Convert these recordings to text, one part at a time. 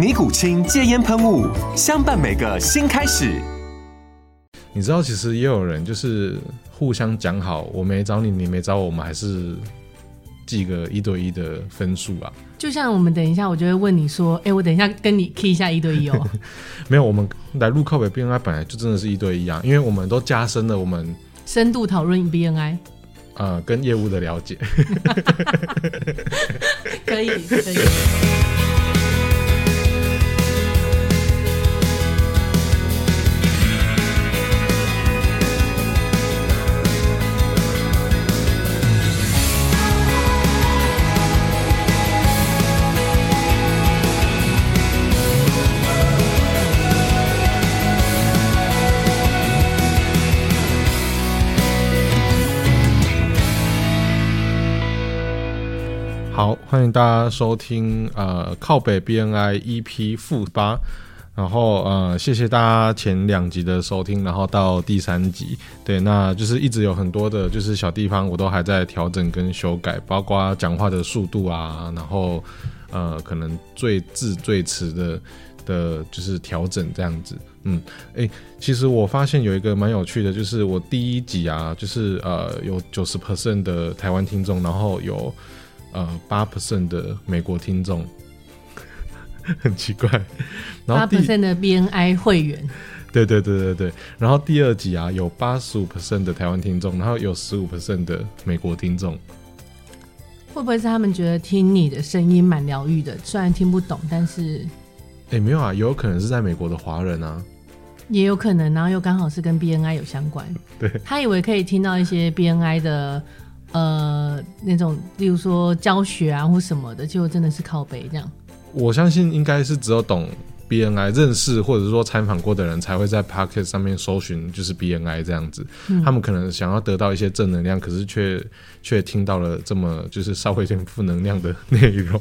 尼古清戒烟喷雾，相伴每个新开始。你知道，其实也有人就是互相讲好，我没找你，你没找我，我们还是记个一对一的分数啊。就像我们等一下，我就会问你说：“哎、欸，我等一下跟你 key 一下一对一哦。”没有，我们来录靠北 BNI 本来就真的是一对一啊，因为我们都加深了我们深度讨论 BNI，呃，跟业务的了解。可以，可以。欢迎大家收听呃靠北 BNI EP 负八，然后呃谢谢大家前两集的收听，然后到第三集，对，那就是一直有很多的就是小地方我都还在调整跟修改，包括讲话的速度啊，然后呃可能最字最词的的，就是调整这样子，嗯，诶，其实我发现有一个蛮有趣的，就是我第一集啊，就是呃有九十 percent 的台湾听众，然后有。呃，八 percent 的美国听众，很奇怪。然后八 percent 的 BNI 会员，对对对对对。然后第二集啊，有八十五 percent 的台湾听众，然后有十五 percent 的美国听众。会不会是他们觉得听你的声音蛮疗愈的？虽然听不懂，但是……哎、欸，没有啊，有可能是在美国的华人啊，也有可能，然后又刚好是跟 BNI 有相关。对，他以为可以听到一些 BNI 的。呃，那种，例如说教学啊或什么的，就真的是靠背这样。我相信应该是只有懂 BNI 认识或者说参访过的人才会在 Podcast 上面搜寻，就是 BNI 这样子。嗯。他们可能想要得到一些正能量，可是却却听到了这么就是稍微有点负能量的内容。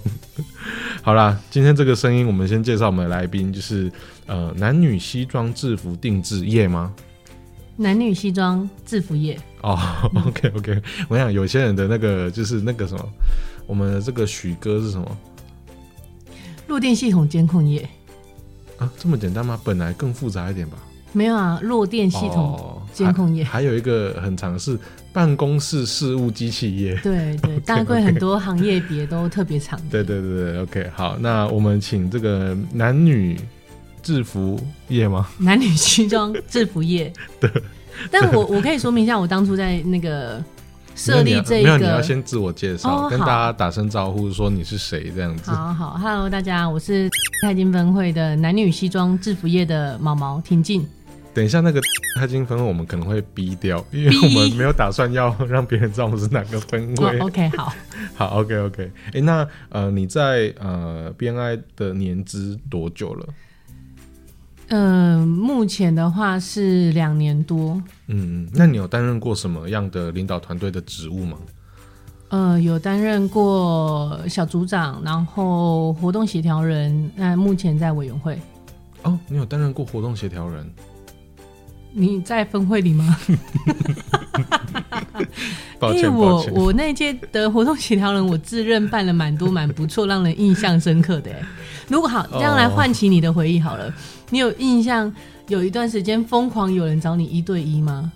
好啦，今天这个声音，我们先介绍我们的来宾，就是呃男女西装制服定制业吗？男女西装制服业哦、oh,，OK OK，我想有些人的那个就是那个什么，我们的这个许哥是什么？弱电系统监控业啊，这么简单吗？本来更复杂一点吧？没有啊，弱电系统监控业、oh, 还，还有一个很常是办公室事务机器业，对对，大概很多行业别都特别长。对对对对，OK，好，那我们请这个男女。制服业吗？男女西装制服业。对，但我我可以说明一下，我当初在那个设立这一个，没有，你要先自我介绍、哦，跟大家打声招呼，说你是谁这样子。好好，Hello，大家，我是泰金分会的男女西装制服业的毛毛婷静。等一下，那个泰金分会我们可能会逼掉，因为我们没有打算要让别人知道我们是哪个分会。哦、OK，好，好，OK，OK。哎、okay, okay 欸，那呃，你在呃 BNI 的年资多久了？嗯、呃，目前的话是两年多。嗯，那你有担任过什么样的领导团队的职务吗？呃，有担任过小组长，然后活动协调人。那目前在委员会。哦，你有担任过活动协调人？你在分会里吗？抱歉，因为我我那届的活动协调人，我自认办了蛮多蛮不错，让人印象深刻的。如果好，这样来唤起你的回忆好了。你有印象有一段时间疯狂有人找你一对一吗？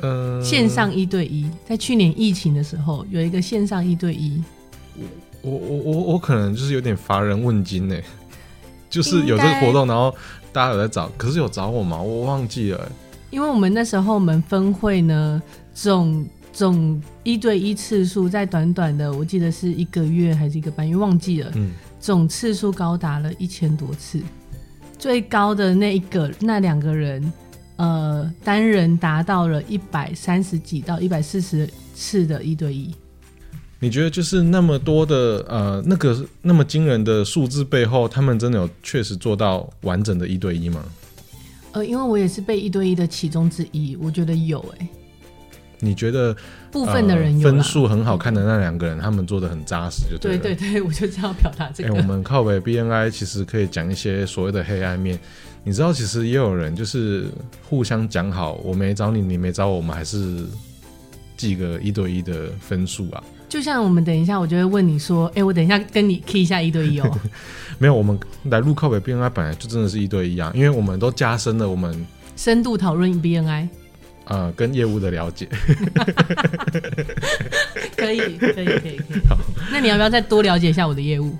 呃，线上一对一，在去年疫情的时候有一个线上一对一。我我我我可能就是有点乏人问津呢，就是有这个活动，然后大家有在找，可是有找我吗？我忘记了。因为我们那时候我们分会呢，总总一对一次数在短短的，我记得是一个月还是一个半月，忘记了。嗯，总次数高达了一千多次，最高的那一个那两个人，呃，单人达到了一百三十几到一百四十次的一对一。你觉得就是那么多的呃那个那么惊人的数字背后，他们真的有确实做到完整的一对一吗？呃，因为我也是被一对一的其中之一，我觉得有哎、欸。你觉得部分的人分数很好看的那两个人，他们做的很扎实，就对了。对对对，我就这样表达这个。哎、欸，我们靠北 BNI 其实可以讲一些所谓的黑暗面。你知道，其实也有人就是互相讲好，我没找你，你没找我，我们还是记个一对一的分数啊。就像我们等一下，我就会问你说：“哎、欸，我等一下跟你 key 一下一对一哦。”没有，我们来录靠北 BNI 本来就真的是一对一啊，因为我们都加深了我们深度讨论 BNI。呃，跟业务的了解 可以，可以，可以，可以。好，那你要不要再多了解一下我的业务？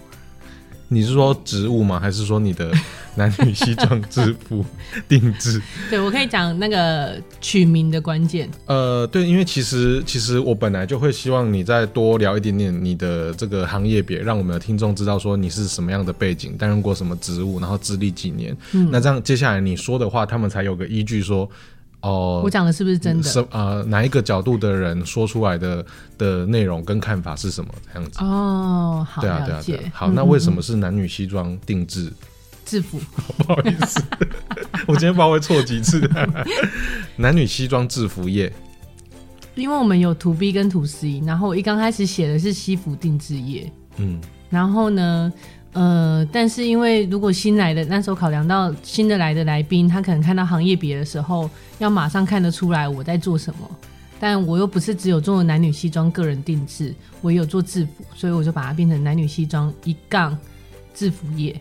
你是说植物吗？还是说你的 男女西装制服 定制？对，我可以讲那个取名的关键。呃，对，因为其实其实我本来就会希望你再多聊一点点你的这个行业别，让我们的听众知道说你是什么样的背景，担任过什么职务，然后资历几年。嗯，那这样接下来你说的话，他们才有个依据说。哦，我讲的是不是真的？是呃，哪一个角度的人说出来的的内容跟看法是什么这样子？哦，好，对啊，对啊，对啊。好，那为什么是男女西装定制制服？不好意思，我今天不知道会错几次。男女西装制服业，因为我们有 To B 跟 To C，然后我一刚开始写的是西服定制业，嗯，然后呢？呃，但是因为如果新来的那时候考量到新的来的来宾，他可能看到行业别的时候，要马上看得出来我在做什么。但我又不是只有做男女西装个人定制，我也有做制服，所以我就把它变成男女西装一杠制服业，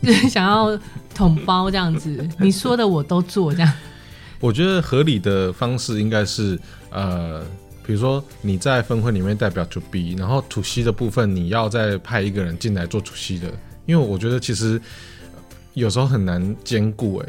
就 是想要统包这样子。你说的我都做这样。我觉得合理的方式应该是呃。比如说你在分会里面代表 To B，然后 To C 的部分你要再派一个人进来做 To C 的，因为我觉得其实有时候很难兼顾哎。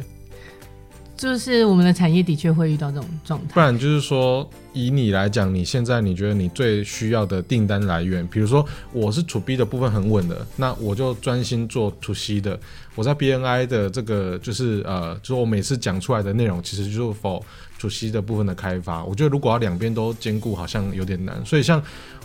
就是我们的产业的确会遇到这种状态。不然就是说，以你来讲，你现在你觉得你最需要的订单来源，比如说我是 To B 的部分很稳的，那我就专心做 To C 的。我在 BNI 的这个就是呃，就是我每次讲出来的内容，其实就是 for To C 的部分的开发。我觉得如果要两边都兼顾，好像有点难。所以像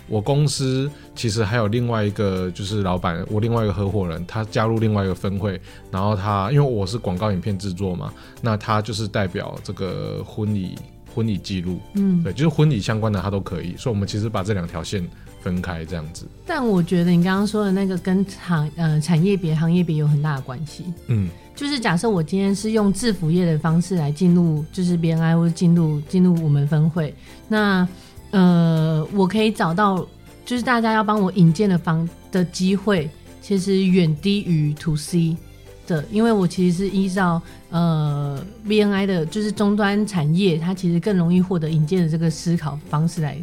我公司其实还有另外一个就是老板，我另外一个合伙人，他加入另外一个分会，然后他因为我是广告影片制作嘛，那他就是代表这个婚礼婚礼记录，嗯，对，就是婚礼相关的他都可以。所以我们其实把这两条线。分开这样子，但我觉得你刚刚说的那个跟行呃产业别行业别有很大的关系。嗯，就是假设我今天是用制服业的方式来进入，就是 BNI 或者进入进入我们分会，那呃我可以找到就是大家要帮我引荐的方的机会，其实远低于 To C 的，因为我其实是依照呃 BNI 的，就是终端产业，它其实更容易获得引荐的这个思考方式来。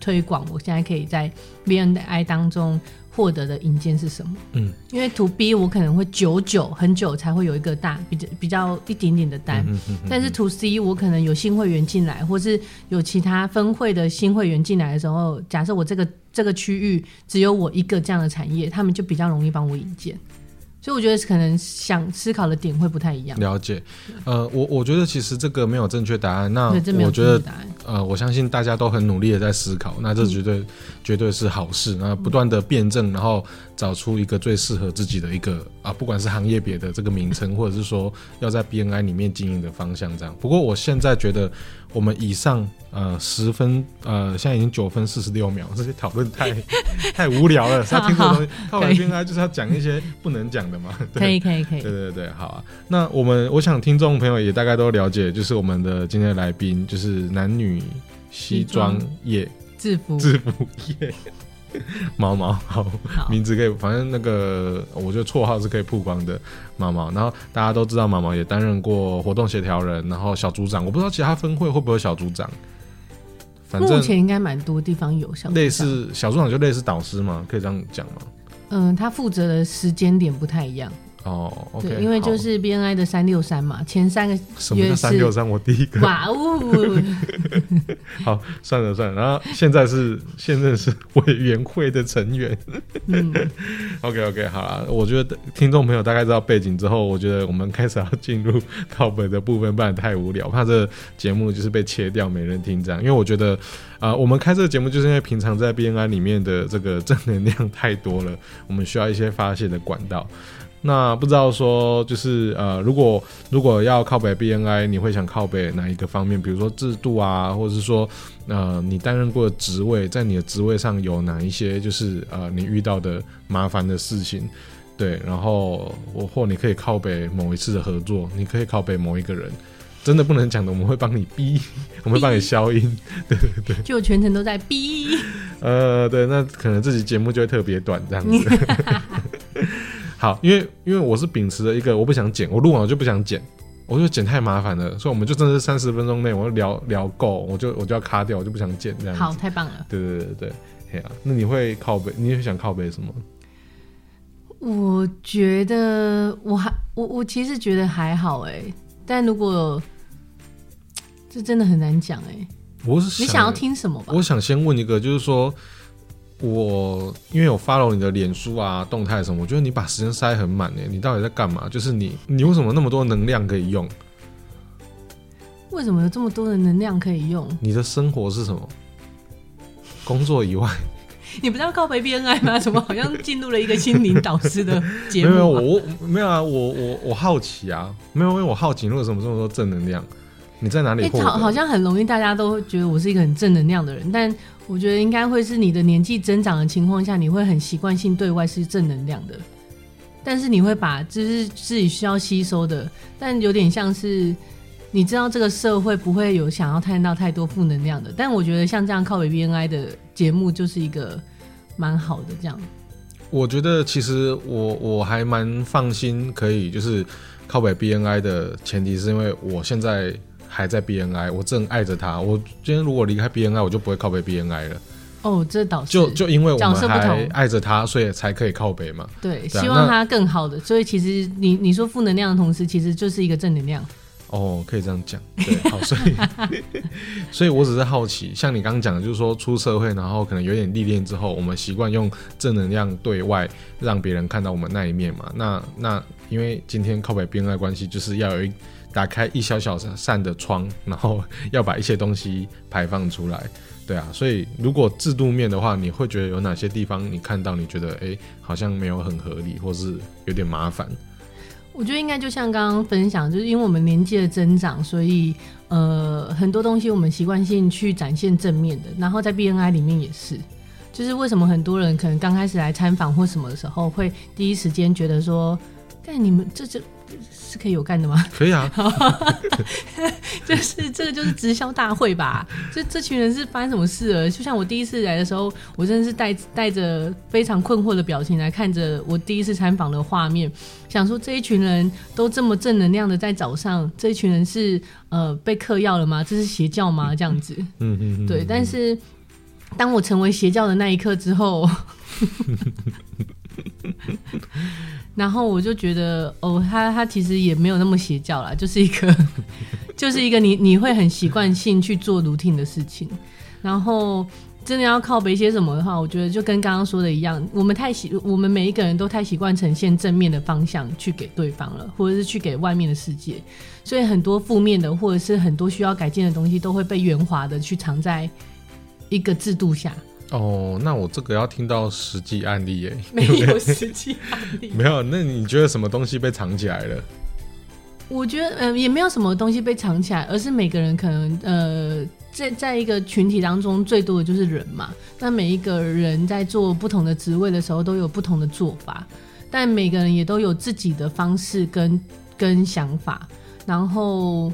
推广，我现在可以在 BNI 当中获得的引荐是什么？嗯，因为 To B 我可能会久久很久才会有一个大比较比较一点点的单，但是 To C 我可能有新会员进来，或是有其他分会的新会员进来的时候，假设我这个这个区域只有我一个这样的产业，他们就比较容易帮我引荐。所以我觉得可能想思考的点会不太一样。了解，呃，我我觉得其实这个没有正确答案。那我觉得，呃，我相信大家都很努力的在思考，那这绝对、嗯、绝对是好事。那不断的辩证，然后找出一个最适合自己的一个啊，不管是行业别的这个名称，或者是说要在 BNI 里面经营的方向这样。不过我现在觉得。我们以上呃十分呃，现在已经九分四十六秒，这些讨论太 太无聊了。他听这东西，靠北 BNI 就是要讲一些不能讲的嘛。可以可以可以。对对对，好啊。那我们我想听众朋友也大概都了解，就是我们的今天的来宾就是男女西装业制服制服业。毛毛好，好，名字可以，反正那个我觉得绰号是可以曝光的。毛毛，然后大家都知道毛毛也担任过活动协调人，然后小组长。我不知道其他分会会不会有小组长。反正目前应该蛮多地方有小组长。类似小组长就类似导师嘛，可以这样讲吗？嗯，他负责的时间点不太一样。哦，OK，对，因为就是 BNI 的三六三嘛，前三个什么叫三六三？我第一个。哇哦，好，算了算了，然后现在是现在是委员会的成员，嗯，OK OK，好了，我觉得听众朋友大概知道背景之后，我觉得我们开始要进入靠北的部分，不然太无聊，怕这个节目就是被切掉，没人听这样，因为我觉得啊、呃，我们开这个节目就是因为平常在 BNI 里面的这个正能量太多了，我们需要一些发泄的管道。那不知道说就是呃，如果如果要靠北 BNI，你会想靠北哪一个方面？比如说制度啊，或者是说呃，你担任过的职位，在你的职位上有哪一些就是呃，你遇到的麻烦的事情？对，然后我或你可以靠北某一次的合作，你可以靠北某一个人，真的不能讲的，我们会帮你逼，我们会帮你消音，对对对，就全程都在逼。呃，对，那可能这期节目就会特别短这样子。好，因为因为我是秉持了一个我不想剪，我录完我就不想剪，我觉得剪太麻烦了，所以我们就真的是三十分钟内我就聊聊够，我就我就要卡掉，我就不想剪这样子。好，太棒了。对对对对，嘿啊，那你会靠背？你会想靠背什么？我觉得我还我我其实觉得还好哎，但如果这真的很难讲哎。我是你想要听什么吧？我想先问一个，就是说。我因为我 follow 你的脸书啊动态什么，我觉得你把时间塞很满诶，你到底在干嘛？就是你你为什么那么多能量可以用？为什么有这么多的能量可以用？你的生活是什么？工作以外，你不是要靠北 BNI 吗？怎么好像进入了一个心灵导师的节目？没有，我没有啊，我我我好奇啊，没有，因为我好奇为什么这么多正能量？你在哪里？好，好像很容易大家都觉得我是一个很正能量的人，但。我觉得应该会是你的年纪增长的情况下，你会很习惯性对外是正能量的，但是你会把就是自己需要吸收的，但有点像是你知道这个社会不会有想要看到太多负能量的，但我觉得像这样靠北 BNI 的节目就是一个蛮好的这样。我觉得其实我我还蛮放心，可以就是靠北 BNI 的前提是因为我现在。还在 BNI，我正爱着他。我今天如果离开 BNI，我就不会靠北 BNI 了。哦，这倒是。就就因为我们还爱着他，所以才可以靠北嘛。对，对啊、希望他更好的。所以其实你你说负能量的同时，其实就是一个正能量。哦，可以这样讲。对，好，所以 所以我只是好奇，像你刚刚讲的，就是说出社会，然后可能有点历练之后，我们习惯用正能量对外，让别人看到我们那一面嘛。那那因为今天靠北 BNI 关系，就是要有一。打开一小小扇的窗，然后要把一些东西排放出来，对啊，所以如果制度面的话，你会觉得有哪些地方你看到你觉得哎，好像没有很合理，或是有点麻烦？我觉得应该就像刚刚分享，就是因为我们年纪的增长，所以呃很多东西我们习惯性去展现正面的，然后在 BNI 里面也是，就是为什么很多人可能刚开始来参访或什么的时候，会第一时间觉得说，但你们这这。是可以有干的吗？可以啊，就是这个就是直销大会吧？这这群人是发生什么事了？就像我第一次来的时候，我真的是带带着非常困惑的表情来看着我第一次参访的画面，想说这一群人都这么正能量的在早上，这一群人是呃被嗑药了吗？这是邪教吗？这样子，嗯嗯，对。但是当我成为邪教的那一刻之后。然后我就觉得，哦，他他其实也没有那么邪教啦，就是一个，就是一个你你会很习惯性去做 routine 的事情。然后真的要靠北些什么的话，我觉得就跟刚刚说的一样，我们太习，我们每一个人都太习惯呈现正面的方向去给对方了，或者是去给外面的世界，所以很多负面的或者是很多需要改进的东西，都会被圆滑的去藏在一个制度下。哦，那我这个要听到实际案例耶？没有实际案例，没有。那你觉得什么东西被藏起来了？我觉得，嗯、呃，也没有什么东西被藏起来，而是每个人可能，呃，在在一个群体当中，最多的就是人嘛。那每一个人在做不同的职位的时候，都有不同的做法，但每个人也都有自己的方式跟跟想法，然后。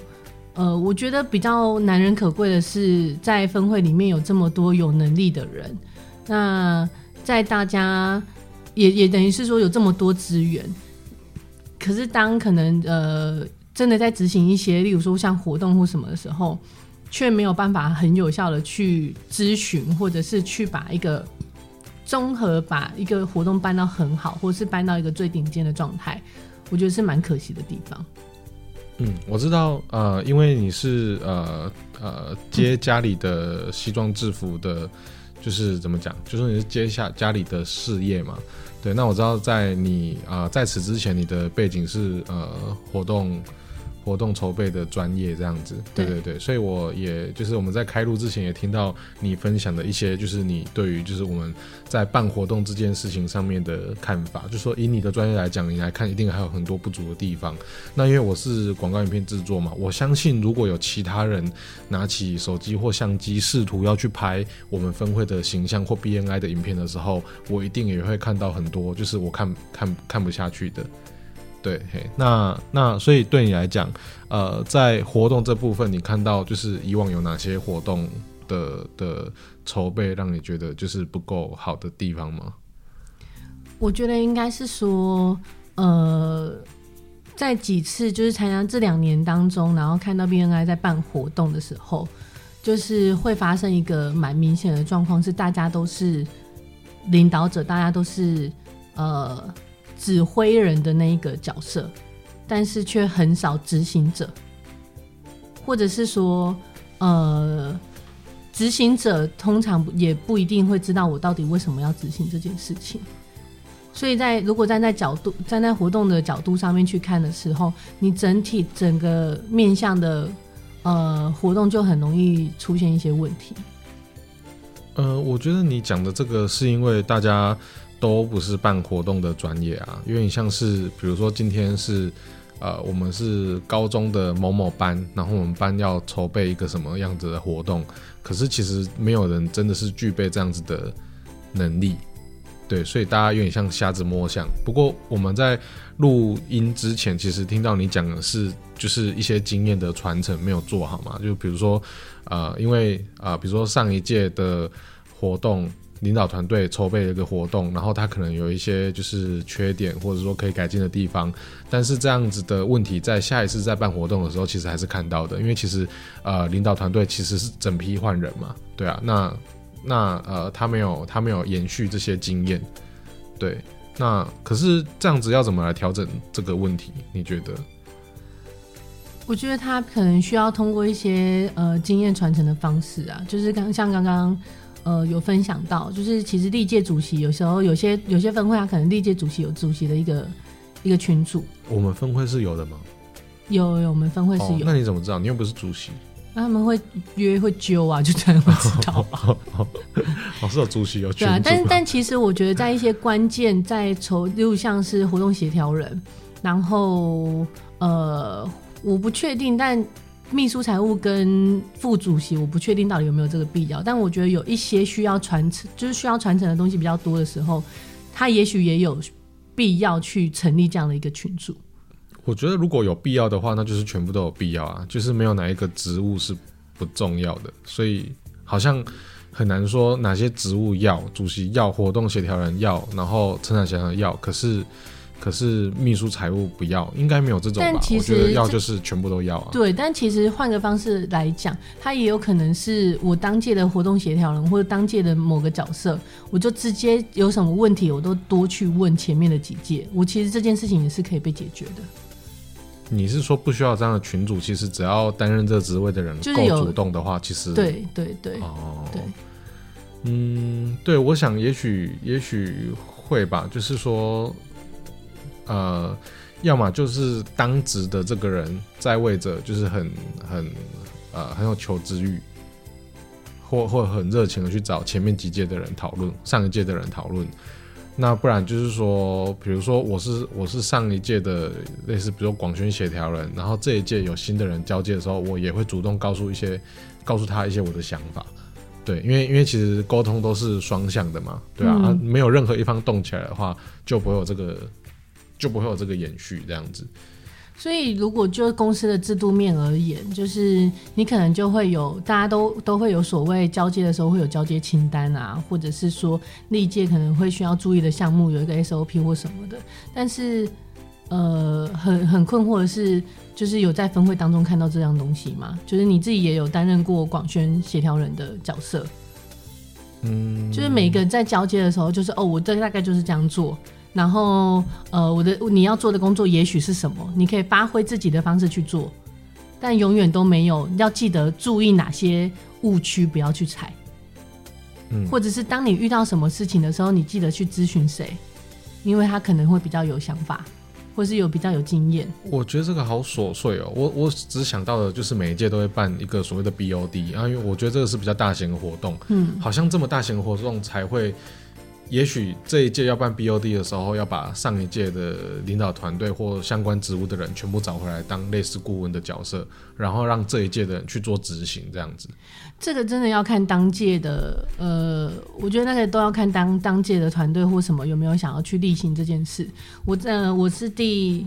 呃，我觉得比较难能可贵的是，在分会里面有这么多有能力的人，那在大家也也等于是说有这么多资源，可是当可能呃真的在执行一些，例如说像活动或什么的时候，却没有办法很有效的去咨询，或者是去把一个综合把一个活动办到很好，或是办到一个最顶尖的状态。我觉得是蛮可惜的地方。嗯，我知道，呃，因为你是呃呃接家里的西装制服的，就是怎么讲，就是你是接下家里的事业嘛。对，那我知道在你啊、在此之前，你的背景是呃活动。活动筹备的专业这样子，对对对，所以我也就是我们在开录之前也听到你分享的一些，就是你对于就是我们在办活动这件事情上面的看法，就是说以你的专业来讲，你来看一定还有很多不足的地方。那因为我是广告影片制作嘛，我相信如果有其他人拿起手机或相机试图要去拍我们分会的形象或 BNI 的影片的时候，我一定也会看到很多就是我看看看不下去的。对，嘿，那那所以对你来讲，呃，在活动这部分，你看到就是以往有哪些活动的的筹备，让你觉得就是不够好的地方吗？我觉得应该是说，呃，在几次就是参加这两年当中，然后看到 BNI 在办活动的时候，就是会发生一个蛮明显的状况，是大家都是领导者，大家都是呃。指挥人的那一个角色，但是却很少执行者，或者是说，呃，执行者通常也不一定会知道我到底为什么要执行这件事情。所以在如果站在角度站在活动的角度上面去看的时候，你整体整个面向的呃活动就很容易出现一些问题。呃，我觉得你讲的这个是因为大家。都不是办活动的专业啊，因为像是比如说今天是，呃，我们是高中的某某班，然后我们班要筹备一个什么样子的活动，可是其实没有人真的是具备这样子的能力，对，所以大家有点像瞎子摸象。不过我们在录音之前，其实听到你讲的是就是一些经验的传承没有做好嘛，就比如说，呃，因为啊，比如说上一届的活动。领导团队筹备了一个活动，然后他可能有一些就是缺点，或者说可以改进的地方。但是这样子的问题，在下一次在办活动的时候，其实还是看到的。因为其实呃，领导团队其实是整批换人嘛，对啊。那那呃，他没有他没有延续这些经验，对。那可是这样子要怎么来调整这个问题？你觉得？我觉得他可能需要通过一些呃经验传承的方式啊，就是刚像刚刚。呃，有分享到，就是其实历届主席有时候有些有些分会，他可能历届主席有主席的一个一个群组。我们分会是有的吗？有有，我们分会是有。哦，那你怎么知道？你又不是主席。那他们会约会揪啊，就这样会知道。哦，是有主席有群组。对啊，但但其实我觉得在一些关键在筹，例如像是活动协调人，然后呃，我不确定，但。秘书财务跟副主席，我不确定到底有没有这个必要，但我觉得有一些需要传承，就是需要传承的东西比较多的时候，他也许也有必要去成立这样的一个群组。我觉得如果有必要的话，那就是全部都有必要啊，就是没有哪一个职务是不重要的，所以好像很难说哪些职务要，主席要，活动协调人要，然后成长协调人要，可是。可是秘书财务不要，应该没有这种吧？但其实我觉得要就是全部都要啊。对，但其实换个方式来讲，他也有可能是我当届的活动协调人，或者当届的某个角色，我就直接有什么问题，我都多去问前面的几届。我其实这件事情也是可以被解决的。你是说不需要这样的群主？其实只要担任这个职位的人够主动的话，其实对对对哦对，嗯，对，我想也许也许会吧，就是说。呃，要么就是当值的这个人在位者，就是很很呃很有求知欲，或或很热情的去找前面几届的人讨论，上一届的人讨论。那不然就是说，比如说我是我是上一届的类似，比如说广宣协调人，然后这一届有新的人交接的时候，我也会主动告诉一些告诉他一些我的想法。对，因为因为其实沟通都是双向的嘛，对啊，没有任何一方动起来的话，就不会有这个。就不会有这个延续这样子，所以如果就公司的制度面而言，就是你可能就会有大家都都会有所谓交接的时候会有交接清单啊，或者是说历届可能会需要注意的项目有一个 SOP 或什么的。但是呃，很很困惑的是，就是有在分会当中看到这样东西吗？就是你自己也有担任过广宣协调人的角色，嗯，就是每个人在交接的时候，就是哦，我这大概就是这样做。然后呃，我的你要做的工作也许是什么，你可以发挥自己的方式去做，但永远都没有要记得注意哪些误区不要去踩，嗯，或者是当你遇到什么事情的时候，你记得去咨询谁，因为他可能会比较有想法。或是有比较有经验，我觉得这个好琐碎哦。我我只想到的就是每一届都会办一个所谓的 BOD 啊，因为我觉得这个是比较大型的活动，嗯，好像这么大型的活动才会。也许这一届要办 BOD 的时候，要把上一届的领导团队或相关职务的人全部找回来当类似顾问的角色，然后让这一届的人去做执行，这样子。这个真的要看当届的，呃，我觉得那个都要看当当届的团队或什么有没有想要去例行这件事。我呃，我是第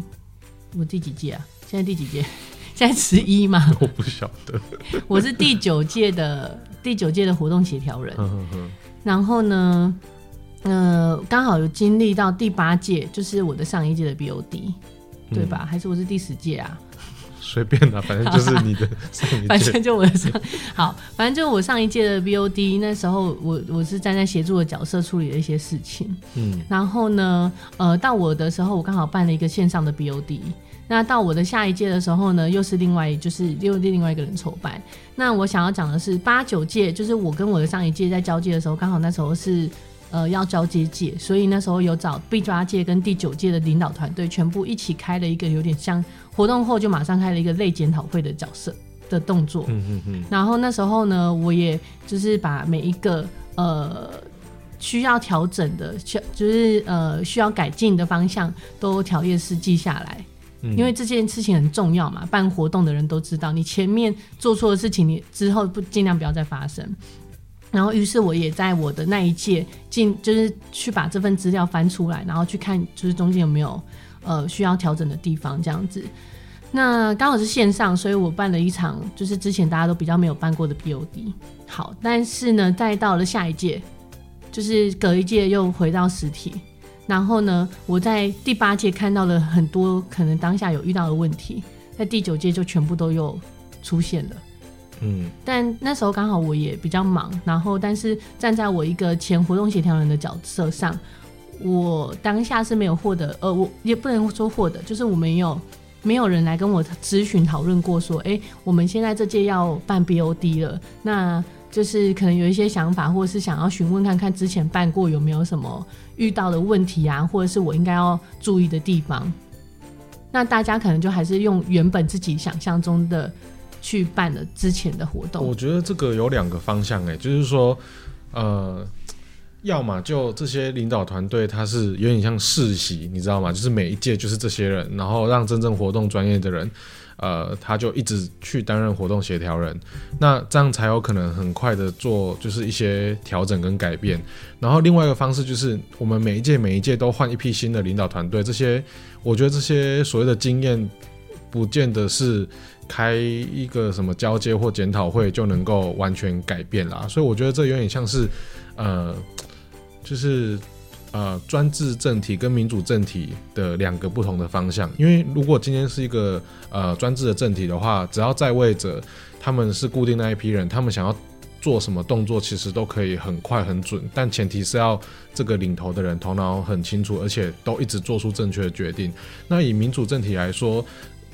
我第几届啊？现在第几届？现在 十一嘛？我不晓得。我是第九届的第九届的活动协调人。然后呢？呃，刚好有经历到第八届，就是我的上一届的 BOD，对吧？嗯、还是我是第十届啊？随便啦，反正就是你的 上一届，反正就我的上。好，反正就我上一届的 BOD，那时候我我是站在协助的角色处理了一些事情。嗯，然后呢，呃，到我的时候，我刚好办了一个线上的 BOD。那到我的下一届的时候呢，又是另外就是又另外一个人筹办。那我想要讲的是八九届，就是我跟我的上一届在交接的时候，刚好那时候是。呃，要交接界，所以那时候有找第八届跟第九届的领导团队，全部一起开了一个有点像活动后就马上开了一个类检讨会的角色的动作。嗯嗯嗯。然后那时候呢，我也就是把每一个呃需要调整的，就是呃需要改进的方向都条列式记下来，因为这件事情很重要嘛。办活动的人都知道，你前面做错的事情，你之后不尽量不要再发生。然后，于是我也在我的那一届进，就是去把这份资料翻出来，然后去看，就是中间有没有呃需要调整的地方，这样子。那刚好是线上，所以我办了一场，就是之前大家都比较没有办过的 BOD。好，但是呢，再到了下一届，就是隔一届又回到实体。然后呢，我在第八届看到了很多可能当下有遇到的问题，在第九届就全部都有出现了。嗯，但那时候刚好我也比较忙，然后但是站在我一个前活动协调人的角色上，我当下是没有获得，呃，我也不能说获得，就是我没有没有人来跟我咨询讨论过，说，哎，我们现在这届要办 BOD 了，那就是可能有一些想法，或者是想要询问看看之前办过有没有什么遇到的问题啊，或者是我应该要注意的地方，那大家可能就还是用原本自己想象中的。去办了之前的活动，我觉得这个有两个方向哎，就是说，呃，要么就这些领导团队他是有点像世袭，你知道吗？就是每一届就是这些人，然后让真正活动专业的人，呃，他就一直去担任活动协调人，那这样才有可能很快的做就是一些调整跟改变。然后另外一个方式就是我们每一届每一届都换一批新的领导团队，这些我觉得这些所谓的经验，不见得是。开一个什么交接或检讨会就能够完全改变啦，所以我觉得这有点像是，呃，就是呃专制政体跟民主政体的两个不同的方向。因为如果今天是一个呃专制的政体的话，只要在位者他们是固定那一批人，他们想要做什么动作，其实都可以很快很准，但前提是要这个领头的人头脑很清楚，而且都一直做出正确的决定。那以民主政体来说，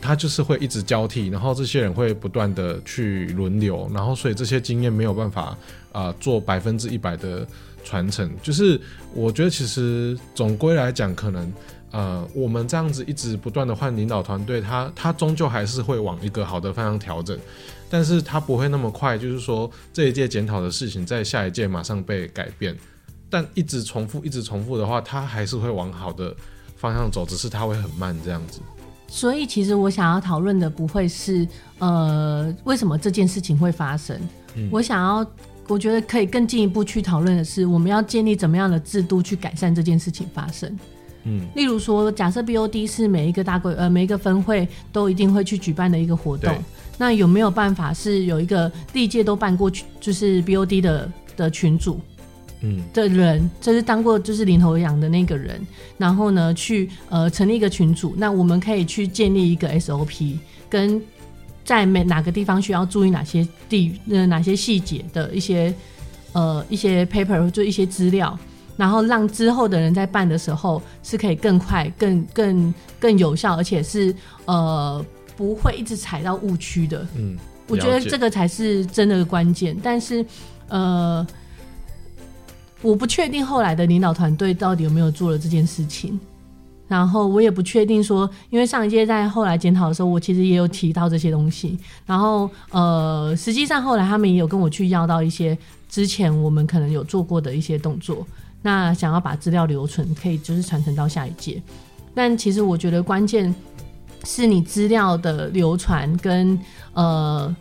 他就是会一直交替，然后这些人会不断的去轮流，然后所以这些经验没有办法啊、做百分之一百的传承。就是我觉得其实总归来讲，可能呃我们这样子一直不断的换领导团队，他他终究还是会往一个好的方向调整，但是他不会那么快，就是说这一届检讨的事情在下一届马上被改变，但一直重复一直重复的话，他还是会往好的方向走，只是他会很慢这样子。所以，其实我想要讨论的不会是，呃，为什么这件事情会发生？嗯。我想要，我觉得可以更进一步去讨论的是，我们要建立怎么样的制度去改善这件事情发生。嗯。例如说，假设 BOD 是每一个大规，呃，每一个分会都一定会去举办的一个活动，那有没有办法是有一个历届都办过去，就是 BOD 的的群组？嗯，的人就是当过就是领头羊的那个人，然后呢，去呃成立一个群组，那我们可以去建立一个 SOP，跟在每哪个地方需要注意哪些地呃哪些细节的一些呃一些 paper 就一些资料，然后让之后的人在办的时候是可以更快、更更更有效，而且是呃不会一直踩到误区的。嗯，我觉得这个才是真的关键。但是呃，我不确定后来的领导团队到底有没有做了这件事情。然后我也不确定说，因为上一届在后来检讨的时候，我其实也有提到这些东西。然后呃，实际上后来他们也有跟我去要到一些之前我们可能有做过的一些动作。那想要把资料留存，可以就是传承到下一届。但其实我觉得关键是你资料的流传跟呃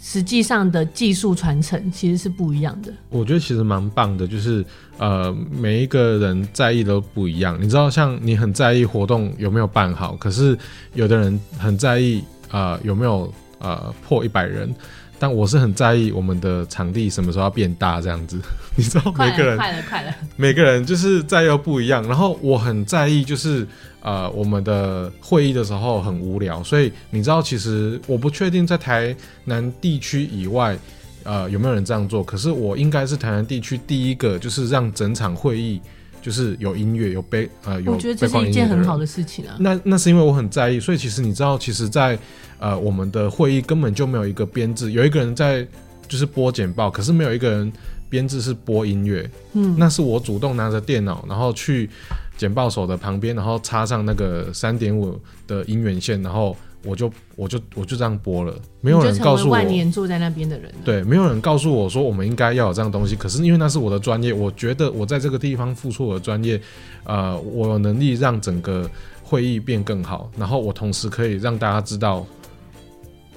实际上的技术传承其实是不一样的。我觉得其实蛮棒的，就是呃每一个人在意都不一样。你知道，像你很在意活动有没有办好，可是有的人很在意呃有没有呃破一百人。但我是很在意我们的场地什么时候要变大这样子，你知道，每个人快了快了，每个人就是在意不一样。然后我很在意就是呃我们的会议的时候很无聊，所以你知道其实我不确定在台南地区以外呃有没有人这样做，可是我应该是台南地区第一个就是让整场会议。就是有音乐，有背呃有。我觉得这是一件很好的事情啊。那那是因为我很在意，所以其实你知道，其实在，在呃我们的会议根本就没有一个编制，有一个人在就是播简报，可是没有一个人编制是播音乐。嗯，那是我主动拿着电脑，然后去简报手的旁边，然后插上那个三点五的音源线，然后。我就我就我就这样播了，没有人告诉我万年坐在那边的人，对，没有人告诉我说我们应该要有这样东西。可是因为那是我的专业，我觉得我在这个地方付出我的专业，呃，我有能力让整个会议变更好，然后我同时可以让大家知道，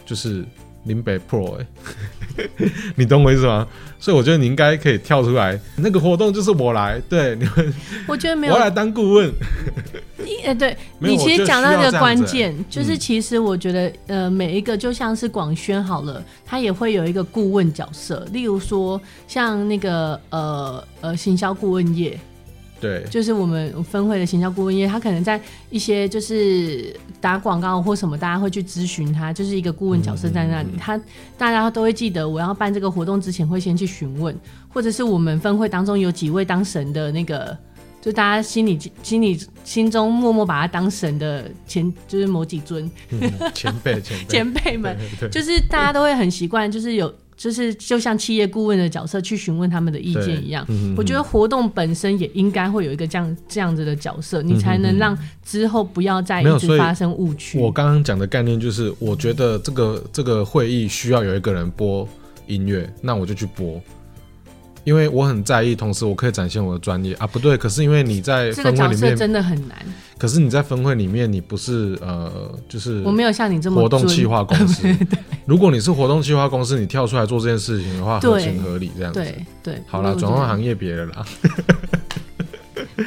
就是。林北 Pro，哎、欸，你懂我意思吗？所以我觉得你应该可以跳出来，那个活动就是我来，对你们，我觉得没有，我来当顾问。哎、欸，对你其实讲到一个关键，就是其实我觉得，嗯、呃，每一个就像是广宣好了，他也会有一个顾问角色，例如说像那个呃呃行销顾问业。对，就是我们分会的行销顾问因为，他可能在一些就是打广告或什么，大家会去咨询他，就是一个顾问角色在那里。嗯嗯嗯、他大家都会记得，我要办这个活动之前会先去询问，或者是我们分会当中有几位当神的那个，就大家心里心里心中默默把他当神的前，就是某几尊、嗯、前辈前辈。前辈们，就是大家都会很习惯，就是有。就是就像企业顾问的角色去询问他们的意见一样，嗯、我觉得活动本身也应该会有一个这样这样子的角色，嗯、你才能让之后不要再一直发生误区。我刚刚讲的概念就是，我觉得这个这个会议需要有一个人播音乐，那我就去播。因为我很在意，同时我可以展现我的专业啊，不对，可是因为你在分会里面，真的很难。可是你在分会里面，你不是呃，就是我没有像你这么活动企划公司。如果你是活动企划公司，你跳出来做这件事情的话，合情合理这样子。对对，好了，转换行业别了啦。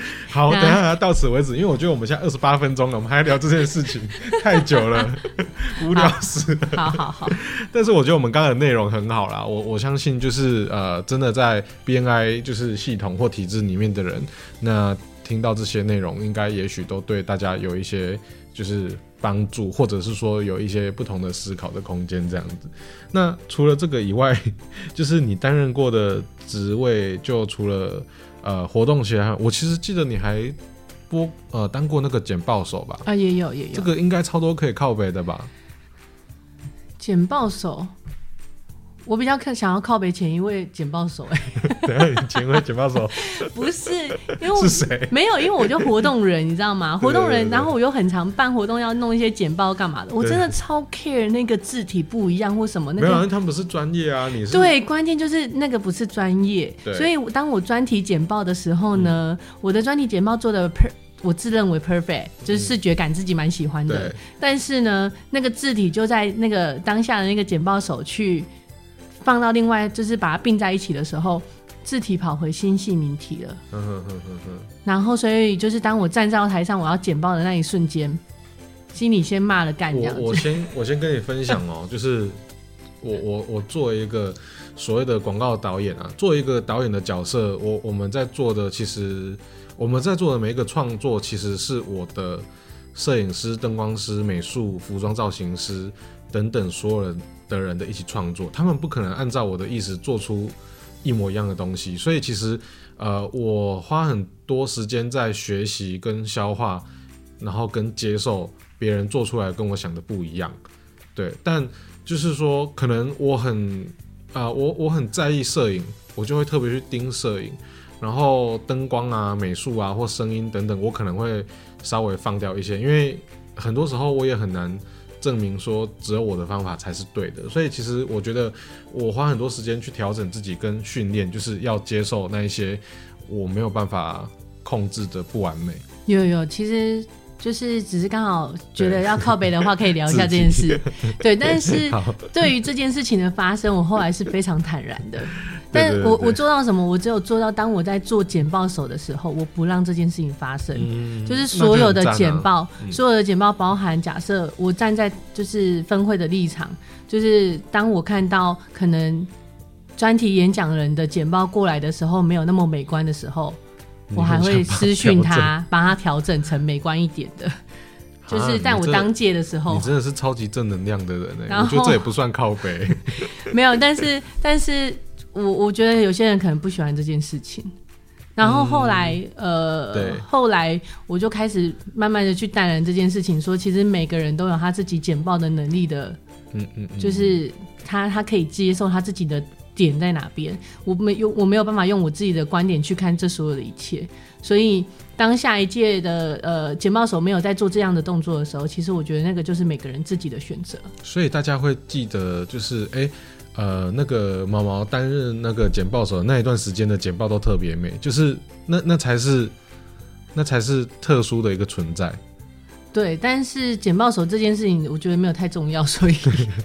好，等一下到此为止，因为我觉得我们现在二十八分钟了，我们还要聊这件事情太久了，无聊死了。好好好，但是我觉得我们刚刚的内容很好啦，我我相信就是呃，真的在 BNI 就是系统或体制里面的人，那听到这些内容，应该也许都对大家有一些就是帮助，或者是说有一些不同的思考的空间这样子。那除了这个以外，就是你担任过的职位，就除了。呃，活动起来，我其实记得你还播呃当过那个简报手吧？啊，也有也有，这个应该超多可以靠背的吧？简报手。我比较看想要靠北前一位简报手哎，等下前一位简报手 不是因为我是谁？没有，因为我就活动人，你知道吗？活动人，然后我又很常办活动，要弄一些简报干嘛的。我真的超 care 那个字体不一样或什么那个。没有，他们不是专业啊，你是对，关键就是那个不是专业。所以当我专题简报的时候呢，我的专题简报做的 per，我自认为 perfect，就是视觉感自己蛮喜欢的。但是呢，那个字体就在那个当下的那个简报手去。放到另外，就是把它并在一起的时候，字体跑回新细明体了。然后，所以就是当我站在台上，我要简报的那一瞬间，心里先骂了干这样。我我先我先跟你分享哦，就是我我我作为一个所谓的广告导演啊，作为一个导演的角色，我我们在做的其实我们在做的每一个创作，其实是我的摄影师、灯光师、美术、服装造型师等等所有人。的人的一起创作，他们不可能按照我的意思做出一模一样的东西，所以其实呃，我花很多时间在学习跟消化，然后跟接受别人做出来跟我想的不一样，对，但就是说可能我很啊、我我很在意摄影，我就会特别去盯摄影，然后灯光啊、美术啊或声音等等，我可能会稍微放掉一些，因为很多时候我也很难。证明说只有我的方法才是对的，所以其实我觉得我花很多时间去调整自己跟训练，就是要接受那一些我没有办法控制的不完美。有有，其实就是只是刚好觉得要靠北的话，可以聊一下这件事。对，但是对于这件事情的发生，我后来是非常坦然的。但我我做到什么？我只有做到，当我在做简报手的时候，我不让这件事情发生。嗯、就是所有的简报，啊嗯、所有的简报包含假设我站在就是分会的立场，就是当我看到可能专题演讲人的简报过来的时候，没有那么美观的时候，我还会私讯他，把它调整成美观一点的。就是在我当届的时候，你真的是超级正能量的人呢。我觉得这也不算靠背。没有，但是但是。我我觉得有些人可能不喜欢这件事情，然后后来、嗯、呃，对后来我就开始慢慢的去淡然这件事情，说其实每个人都有他自己简报的能力的，嗯嗯，嗯就是他他可以接受他自己的点在哪边，我没有我没有办法用我自己的观点去看这所有的一切，所以当下一届的呃简报手没有在做这样的动作的时候，其实我觉得那个就是每个人自己的选择，所以大家会记得就是哎。呃，那个毛毛担任那个简报手那一段时间的简报都特别美，就是那那才是那才是特殊的一个存在。对，但是简报手这件事情，我觉得没有太重要，所以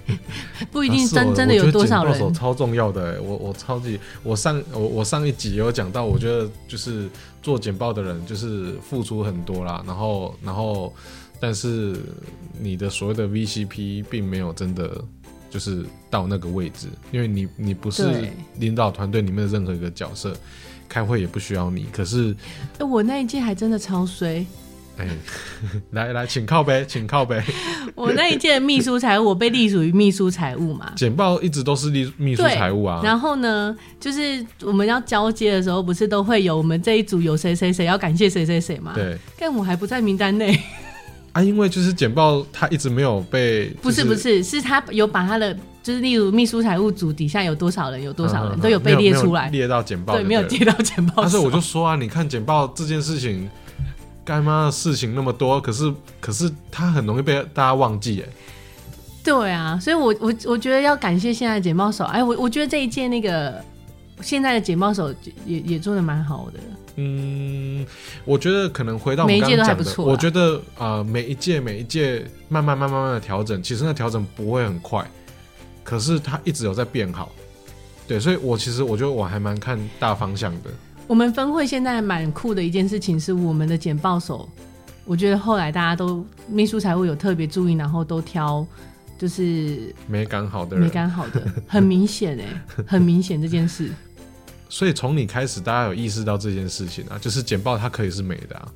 不一定真、啊、真的有多少人。手超重要的，我我超级我上我我上一集有讲到，我觉得就是做简报的人就是付出很多啦，然后然后但是你的所谓的 VCP 并没有真的。就是到那个位置，因为你你不是领导团队里面的任何一个角色，开会也不需要你。可是，欸、我那一届还真的超衰。哎、欸，来来，请靠背，请靠背。我那一届的秘书财务，我被隶属于秘书财务嘛。简报一直都是秘秘书财务啊。然后呢，就是我们要交接的时候，不是都会有我们这一组有谁谁谁要感谢谁谁谁嘛？对。但我还不在名单内。啊，因为就是简报，他一直没有被、就是。不是不是，是他有把他的，就是例如秘书财务组底下有多少人，有多少人、嗯、都有被列出来，列到简报。对，没有列到简报。但是我就说啊，你看简报这件事情，干妈的事情那么多，可是可是他很容易被大家忘记哎。对啊，所以我我我觉得要感谢现在的简报手。哎，我我觉得这一届那个现在的简报手也也做的蛮好的。嗯，我觉得可能回到我们刚刚讲的，我觉得啊、呃，每一届每一届慢慢慢慢慢的调整，其实那调整不会很快，可是它一直有在变好。对，所以我其实我觉得我还蛮看大方向的。我们分会现在蛮酷的一件事情是，我们的简报手，我觉得后来大家都秘书才会有特别注意，然后都挑就是没赶好的人，没赶好的，很明显哎，很明显这件事。所以从你开始，大家有意识到这件事情啊，就是简报它可以是美的啊。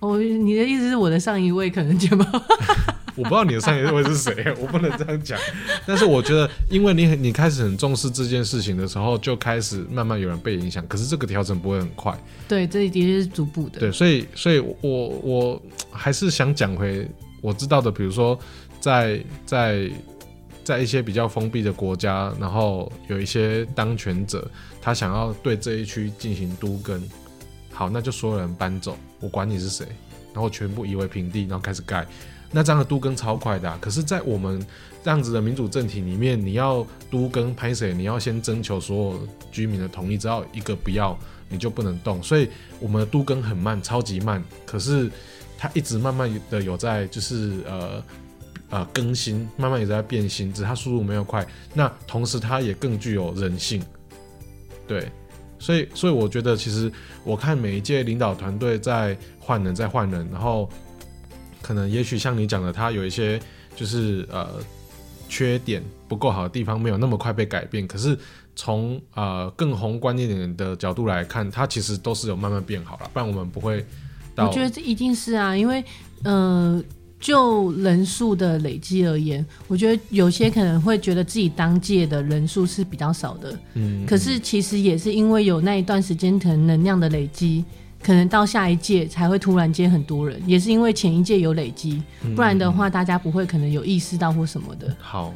哦，你的意思是我的上一位可能简报？我不知道你的上一位是谁，我不能这样讲。但是我觉得，因为你很你开始很重视这件事情的时候，就开始慢慢有人被影响。可是这个调整不会很快。对，这的确是逐步的。对，所以所以我我还是想讲回我知道的，比如说在在。在一些比较封闭的国家，然后有一些当权者，他想要对这一区进行都更，好，那就所有人搬走，我管你是谁，然后全部夷为平地，然后开始盖，那这样的都更超快的。可是，在我们这样子的民主政体里面，你要都更拍谁，你要先征求所有居民的同意，只要一个不要，你就不能动。所以，我们的都更很慢，超级慢。可是，它一直慢慢的有在，就是呃。呃，更新慢慢也在变新，只是它速度没有快。那同时，它也更具有人性。对，所以，所以我觉得，其实我看每一届领导团队在换人，在换人，然后可能也许像你讲的，它有一些就是呃缺点不够好的地方，没有那么快被改变。可是从呃更宏观一点的角度来看，它其实都是有慢慢变好了，不然我们不会到。我觉得这一定是啊，因为呃。就人数的累积而言，我觉得有些可能会觉得自己当届的人数是比较少的，嗯，可是其实也是因为有那一段时间可能能量的累积，可能到下一届才会突然间很多人，也是因为前一届有累积，不然的话大家不会可能有意识到或什么的。好。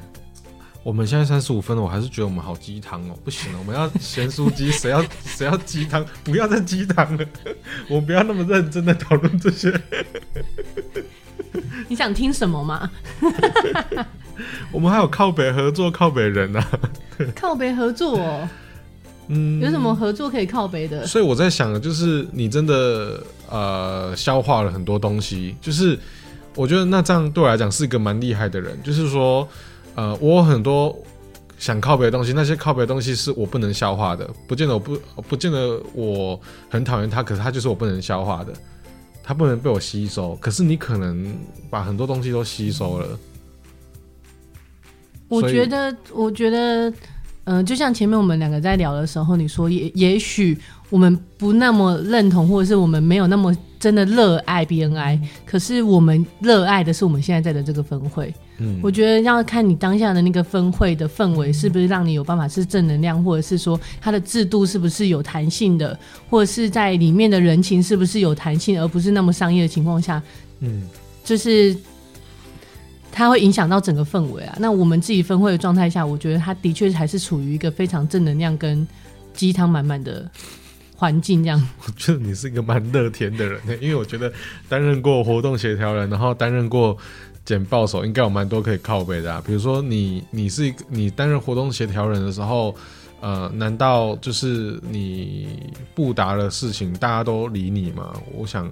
我们现在三十五分了，我还是觉得我们好鸡汤哦，不行了，我们要咸酥鸡，谁要 谁要鸡汤？不要再鸡汤了，我们不要那么认真的讨论这些。你想听什么吗？我们还有靠北合作，靠北人啊。靠北合作哦，嗯，有什么合作可以靠背的？所以我在想，就是你真的呃消化了很多东西，就是我觉得那这样对我来讲是一个蛮厉害的人，就是说。呃，我有很多想靠背的东西，那些靠背的东西是我不能消化的，不见得我不不见得我很讨厌他，可是他就是我不能消化的，他不能被我吸收。可是你可能把很多东西都吸收了。我觉得，我觉得，嗯、呃，就像前面我们两个在聊的时候，你说也也许我们不那么认同，或者是我们没有那么真的热爱 BNI，可是我们热爱的是我们现在在的这个分会。嗯，我觉得要看你当下的那个分会的氛围是不是让你有办法是正能量，或者是说它的制度是不是有弹性的，或者是在里面的人情是不是有弹性，而不是那么商业的情况下，嗯，就是它会影响到整个氛围啊。那我们自己分会的状态下，我觉得它的确还是处于一个非常正能量跟鸡汤满满的环境这样。我觉得你是一个蛮乐天的人，因为我觉得担任过活动协调人，然后担任过。简报手应该有蛮多可以靠背的啊，比如说你你是一个你担任活动协调人的时候，呃，难道就是你布达的事情大家都理你吗？我想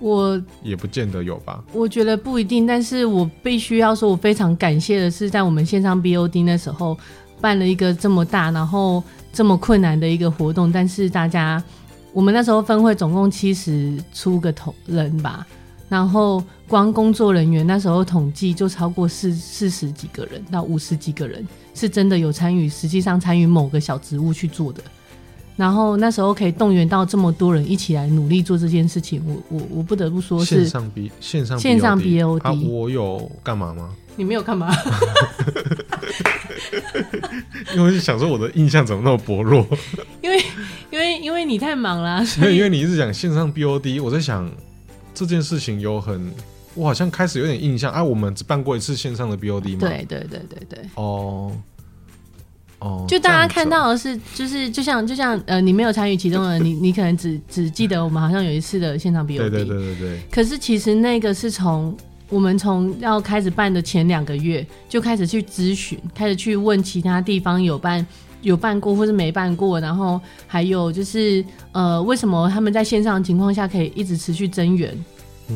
我也不见得有吧。我觉得不一定，但是我必须要说，我非常感谢的是，在我们线上 BOD 那时候办了一个这么大，然后这么困难的一个活动，但是大家我们那时候分会总共七十出个头人吧。然后光工作人员那时候统计就超过四四十几个人到五十几个人，是真的有参与，实际上参与某个小职务去做的。然后那时候可以动员到这么多人一起来努力做这件事情，我我我不得不说是线上 B 线上 BOD, 线上 BOD、啊、我有干嘛吗？你没有干嘛？因为想说我的印象怎么那么薄弱？因为因为因为你太忙了，所以因为你一直讲线上 BOD，我在想。这件事情有很，我好像开始有点印象啊。我们只办过一次线上的 BOD 吗？对对对对对。哦哦，就大家看到的是，就是就像就像呃，你没有参与其中的，你你可能只只记得我们好像有一次的现场比。对对对对对。可是其实那个是从我们从要开始办的前两个月就开始去咨询，开始去问其他地方有办有办过或是没办过，然后还有就是呃，为什么他们在线上的情况下可以一直持续增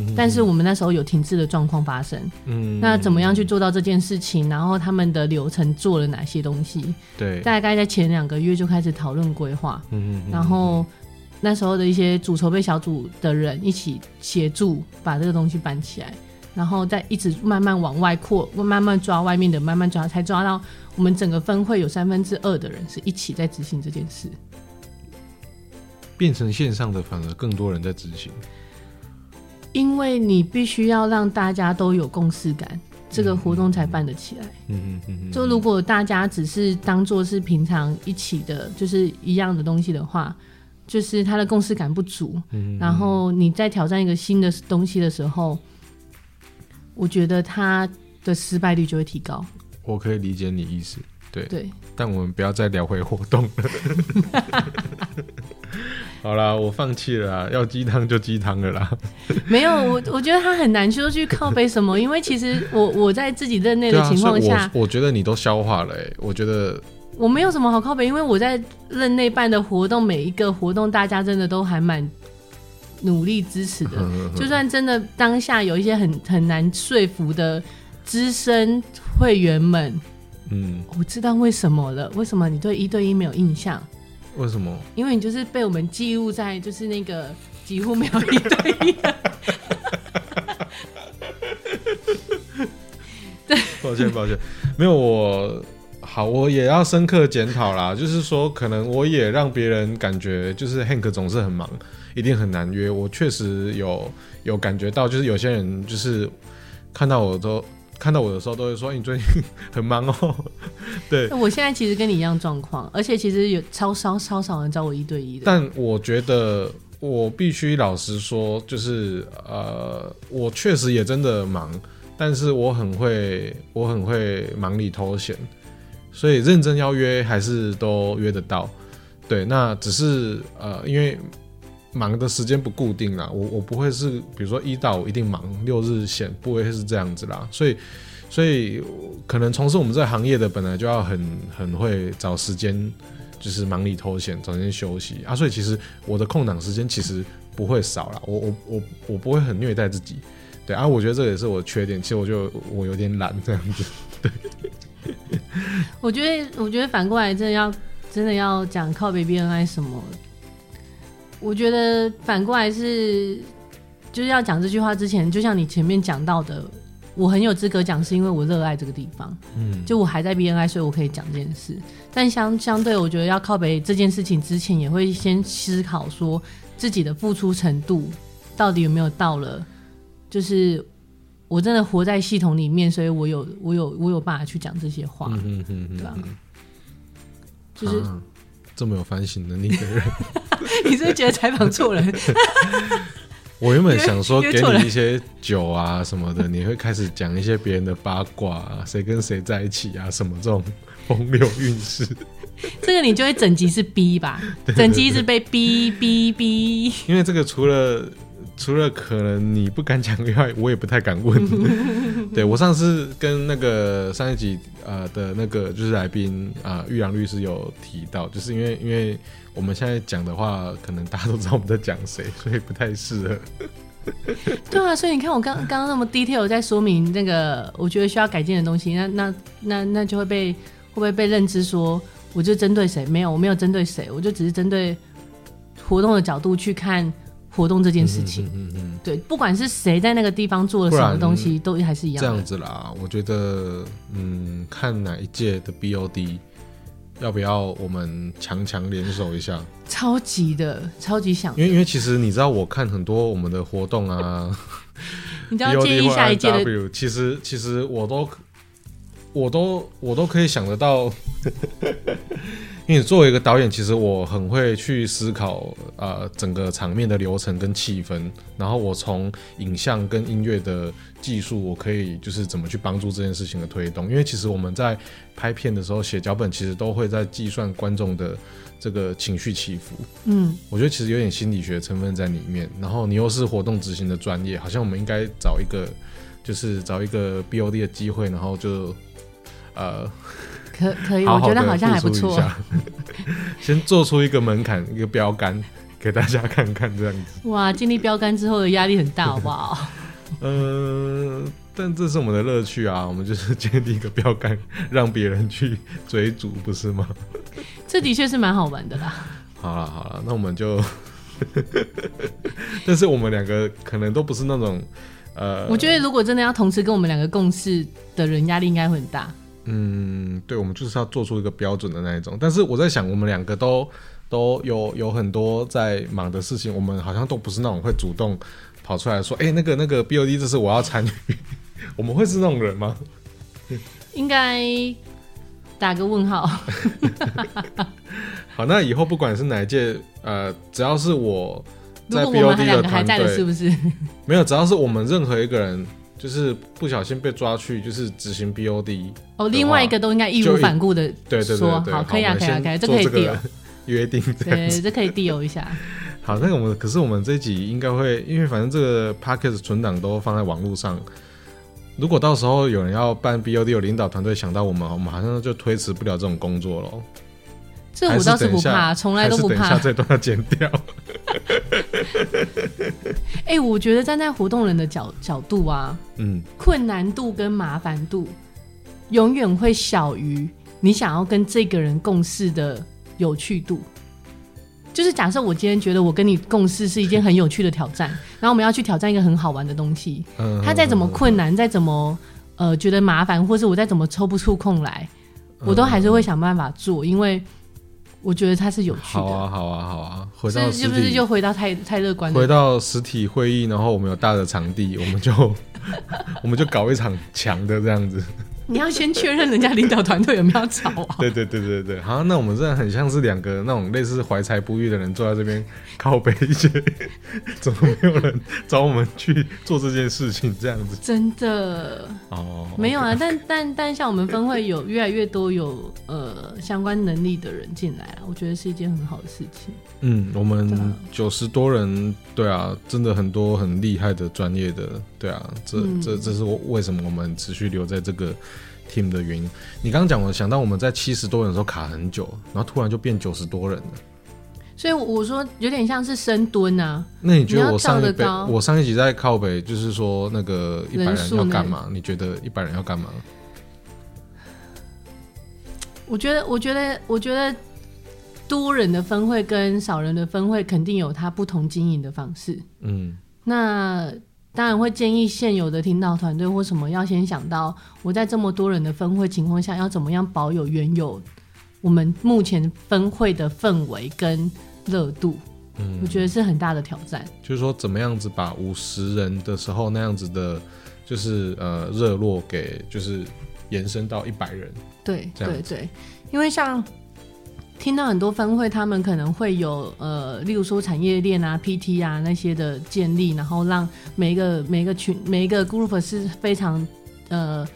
员？但是我们那时候有停滞的状况发生，嗯，那怎么样去做到这件事情？然后他们的流程做了哪些东西？对，大概在前两个月就开始讨论规划，嗯，然后那时候的一些主筹备小组的人一起协助把这个东西搬起来，然后再一直慢慢往外扩，慢慢抓外面的，慢慢抓，才抓到我们整个分会有三分之二的人是一起在执行这件事，变成线上的反而更多人在执行。因为你必须要让大家都有共识感，这个活动才办得起来。嗯嗯嗯嗯。就如果大家只是当做是平常一起的，就是一样的东西的话，就是他的共识感不足。嗯。然后你在挑战一个新的东西的时候，我觉得他的失败率就会提高。我可以理解你意思。对。对。但我们不要再聊回活动了。好啦，我放弃了啦，要鸡汤就鸡汤了啦。没有，我我觉得他很难说去靠背什么，因为其实我 我在自己任内的情况下、啊我，我觉得你都消化了、欸。我觉得我没有什么好靠背，因为我在任内办的活动，每一个活动大家真的都还蛮努力支持的。就算真的当下有一些很很难说服的资深会员们，嗯，我知道为什么了，为什么你对一对一没有印象？为什么？因为你就是被我们记录在就是那个 几乎没有一对一的。对，抱歉抱歉，没有我好，我也要深刻检讨啦。就是说，可能我也让别人感觉，就是 Hank 总是很忙，一定很难约。我确实有有感觉到，就是有些人就是看到我都看到我的时候，都会说你最近很忙哦。对，我现在其实跟你一样状况，而且其实有超少超少人找我一对一的。但我觉得我必须老实说，就是呃，我确实也真的忙，但是我很会，我很会忙里偷闲。所以认真邀约还是都约得到，对，那只是呃，因为忙的时间不固定啦，我我不会是比如说一到五一定忙，六日闲不会是这样子啦，所以所以可能从事我们这行业的本来就要很很会找时间，就是忙里偷闲，找时间休息啊，所以其实我的空档时间其实不会少啦，我我我我不会很虐待自己，对啊，我觉得这也是我的缺点，其实我就我有点懒这样子，对。我觉得，我觉得反过来，真的要真的要讲靠北 BNI 什么？我觉得反过来是，就是要讲这句话之前，就像你前面讲到的，我很有资格讲，是因为我热爱这个地方。嗯，就我还在 BNI，所以我可以讲这件事。但相相对，我觉得要靠北这件事情之前，也会先思考说自己的付出程度到底有没有到了，就是。我真的活在系统里面，所以我有我有我有办法去讲这些话，嗯嗯嗯，对吧？就是、啊、这么有反省能力的人，你是不是觉得采访错人？我原本想说给你一些酒啊什么的，你会开始讲一些别人的八卦啊，谁跟谁在一起啊，什么这种风流韵事。这个你就会整集是逼吧？整集一直被逼逼逼。因为这个除了。除了可能你不敢讲以外，我也不太敢问。对，我上次跟那个上一集呃的那个就是来宾啊，玉阳律师有提到，就是因为因为我们现在讲的话，可能大家都知道我们在讲谁，所以不太适合。对啊，所以你看我刚刚刚那么 detail 在说明那个我觉得需要改进的东西，那那那那就会被会不会被认知说我就针对谁？没有，我没有针对谁，我就只是针对活动的角度去看。活动这件事情，嗯嗯嗯，对，不管是谁在那个地方做了什么东西，都还是一样这样子啦。我觉得，嗯，看哪一届的 BOD 要不要我们强强联手一下？超级的，超级想。因为因为其实你知道，我看很多我们的活动啊，你知道建议下一届的，其实其实我都我都我都可以想得到。因为作为一个导演，其实我很会去思考，呃，整个场面的流程跟气氛，然后我从影像跟音乐的技术，我可以就是怎么去帮助这件事情的推动。因为其实我们在拍片的时候写脚本，其实都会在计算观众的这个情绪起伏。嗯，我觉得其实有点心理学成分在里面。然后你又是活动执行的专业，好像我们应该找一个，就是找一个 BOD 的机会，然后就，呃。可可以好好，我觉得好像还不错。先做出一个门槛，一个标杆给大家看看，这样子。哇，建立标杆之后的压力很大，好不好？嗯、呃，但这是我们的乐趣啊，我们就是建立一个标杆，让别人去追逐，不是吗？这的确是蛮好玩的啦。好了好了，那我们就，但是我们两个可能都不是那种，呃，我觉得如果真的要同时跟我们两个共事的人，压力应该会很大。嗯，对，我们就是要做出一个标准的那一种。但是我在想，我们两个都都有有很多在忙的事情，我们好像都不是那种会主动跑出来说：“哎、欸，那个那个 BOD，这是我要参与。”我们会是那种人吗？应该打个问号。好，那以后不管是哪一届，呃，只要是我在 BOD 的团队，是不是？没有，只要是我们任何一个人。就是不小心被抓去，就是执行 BOD 哦。另外一个都应该义无反顾的，对对对，对，好，可以啊，可以啊，可以，这可以 deal 约定，对，这可以 deal 一下。好，那个我们可是我们这一集应该会，因为反正这个 Podcast 存档都放在网络上，如果到时候有人要办 BOD，有领导团队想到我们，我们好像就推迟不了这种工作了。这我倒是不怕，从来都不怕。等一下这段要剪掉。哎、欸，我觉得站在活动人的角角度啊，嗯，困难度跟麻烦度永远会小于你想要跟这个人共事的有趣度。就是假设我今天觉得我跟你共事是一件很有趣的挑战，然后我们要去挑战一个很好玩的东西，嗯，他再怎么困难，再怎么呃觉得麻烦，或是我再怎么抽不出空来。我都还是会想办法做，因为我觉得它是有趣的。好啊，好啊，好啊，回到是不是又回到太太乐观？回到实体会议，然后我们有大的场地，我们就 我们就搞一场强的这样子。你要先确认人家领导团队有没有找啊？对对对对对，好，那我们真的很像是两个那种类似怀才不遇的人坐在这边靠背一些，怎么没有人找我们去做这件事情？这样子真的哦，没有啊但但但像我们分会有越来越多有呃相关能力的人进来啊，我觉得是一件很好的事情。嗯，我们九十多人，对啊，真的很多很厉害的专业的，对啊，这、嗯、这这是我为什么我们持续留在这个 team 的原因。你刚刚讲，我想到我们在七十多人的时候卡很久，然后突然就变九十多人了。所以我说有点像是深蹲啊。那你觉得我上一我上一集在靠北，就是说那个一百人要干嘛？你觉得一百人要干嘛？我觉得，我觉得，我觉得。多人的分会跟少人的分会肯定有它不同经营的方式。嗯，那当然会建议现有的听导团队或什么要先想到，我在这么多人的分会情况下，要怎么样保有原有我们目前分会的氛围跟热度。嗯，我觉得是很大的挑战。就是说，怎么样子把五十人的时候那样子的，就是呃热络给，就是延伸到一百人。对，对对，因为像。听到很多分会，他们可能会有呃，例如说产业链啊、PT 啊那些的建立，然后让每一个每一个群每一个 group 是非常呃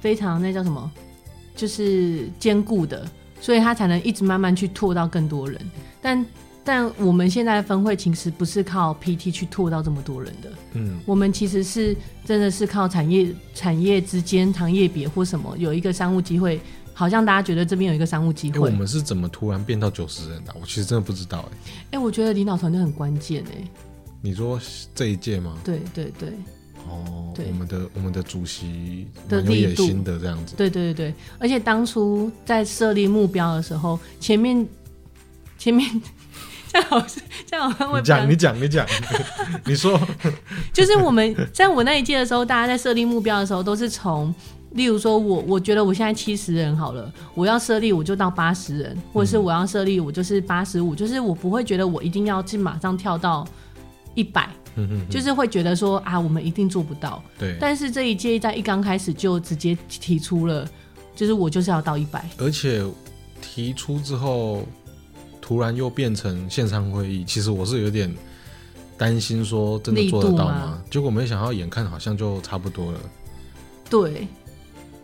非常那叫什么，就是坚固的，所以他才能一直慢慢去拓到更多人。但但我们现在的分会其实不是靠 PT 去拓到这么多人的，嗯，我们其实是真的是靠产业产业之间、行业别或什么有一个商务机会。好像大家觉得这边有一个商务机会。欸，我们是怎么突然变到九十人的？我其实真的不知道哎。哎，我觉得领导团队很关键哎。你说这一届吗？对对对。哦，对，我们的我们的主席的有野心的这样子。对对对对，而且当初在设立目标的时候，前面 前面这样好这样好，你讲你讲你讲，你 说，就是我们在我那一届的时候，大家在设立目标的时候，都是从。例如说我，我我觉得我现在七十人好了，我要设立我就到八十人，或者是我要设立我就是八十五，就是我不会觉得我一定要去马上跳到一百，就是会觉得说啊，我们一定做不到。对。但是这一届在一刚开始就直接提出了，就是我就是要到一百，而且提出之后，突然又变成线上会议，其实我是有点担心说真的做得到吗？结果没想到眼看好像就差不多了。对。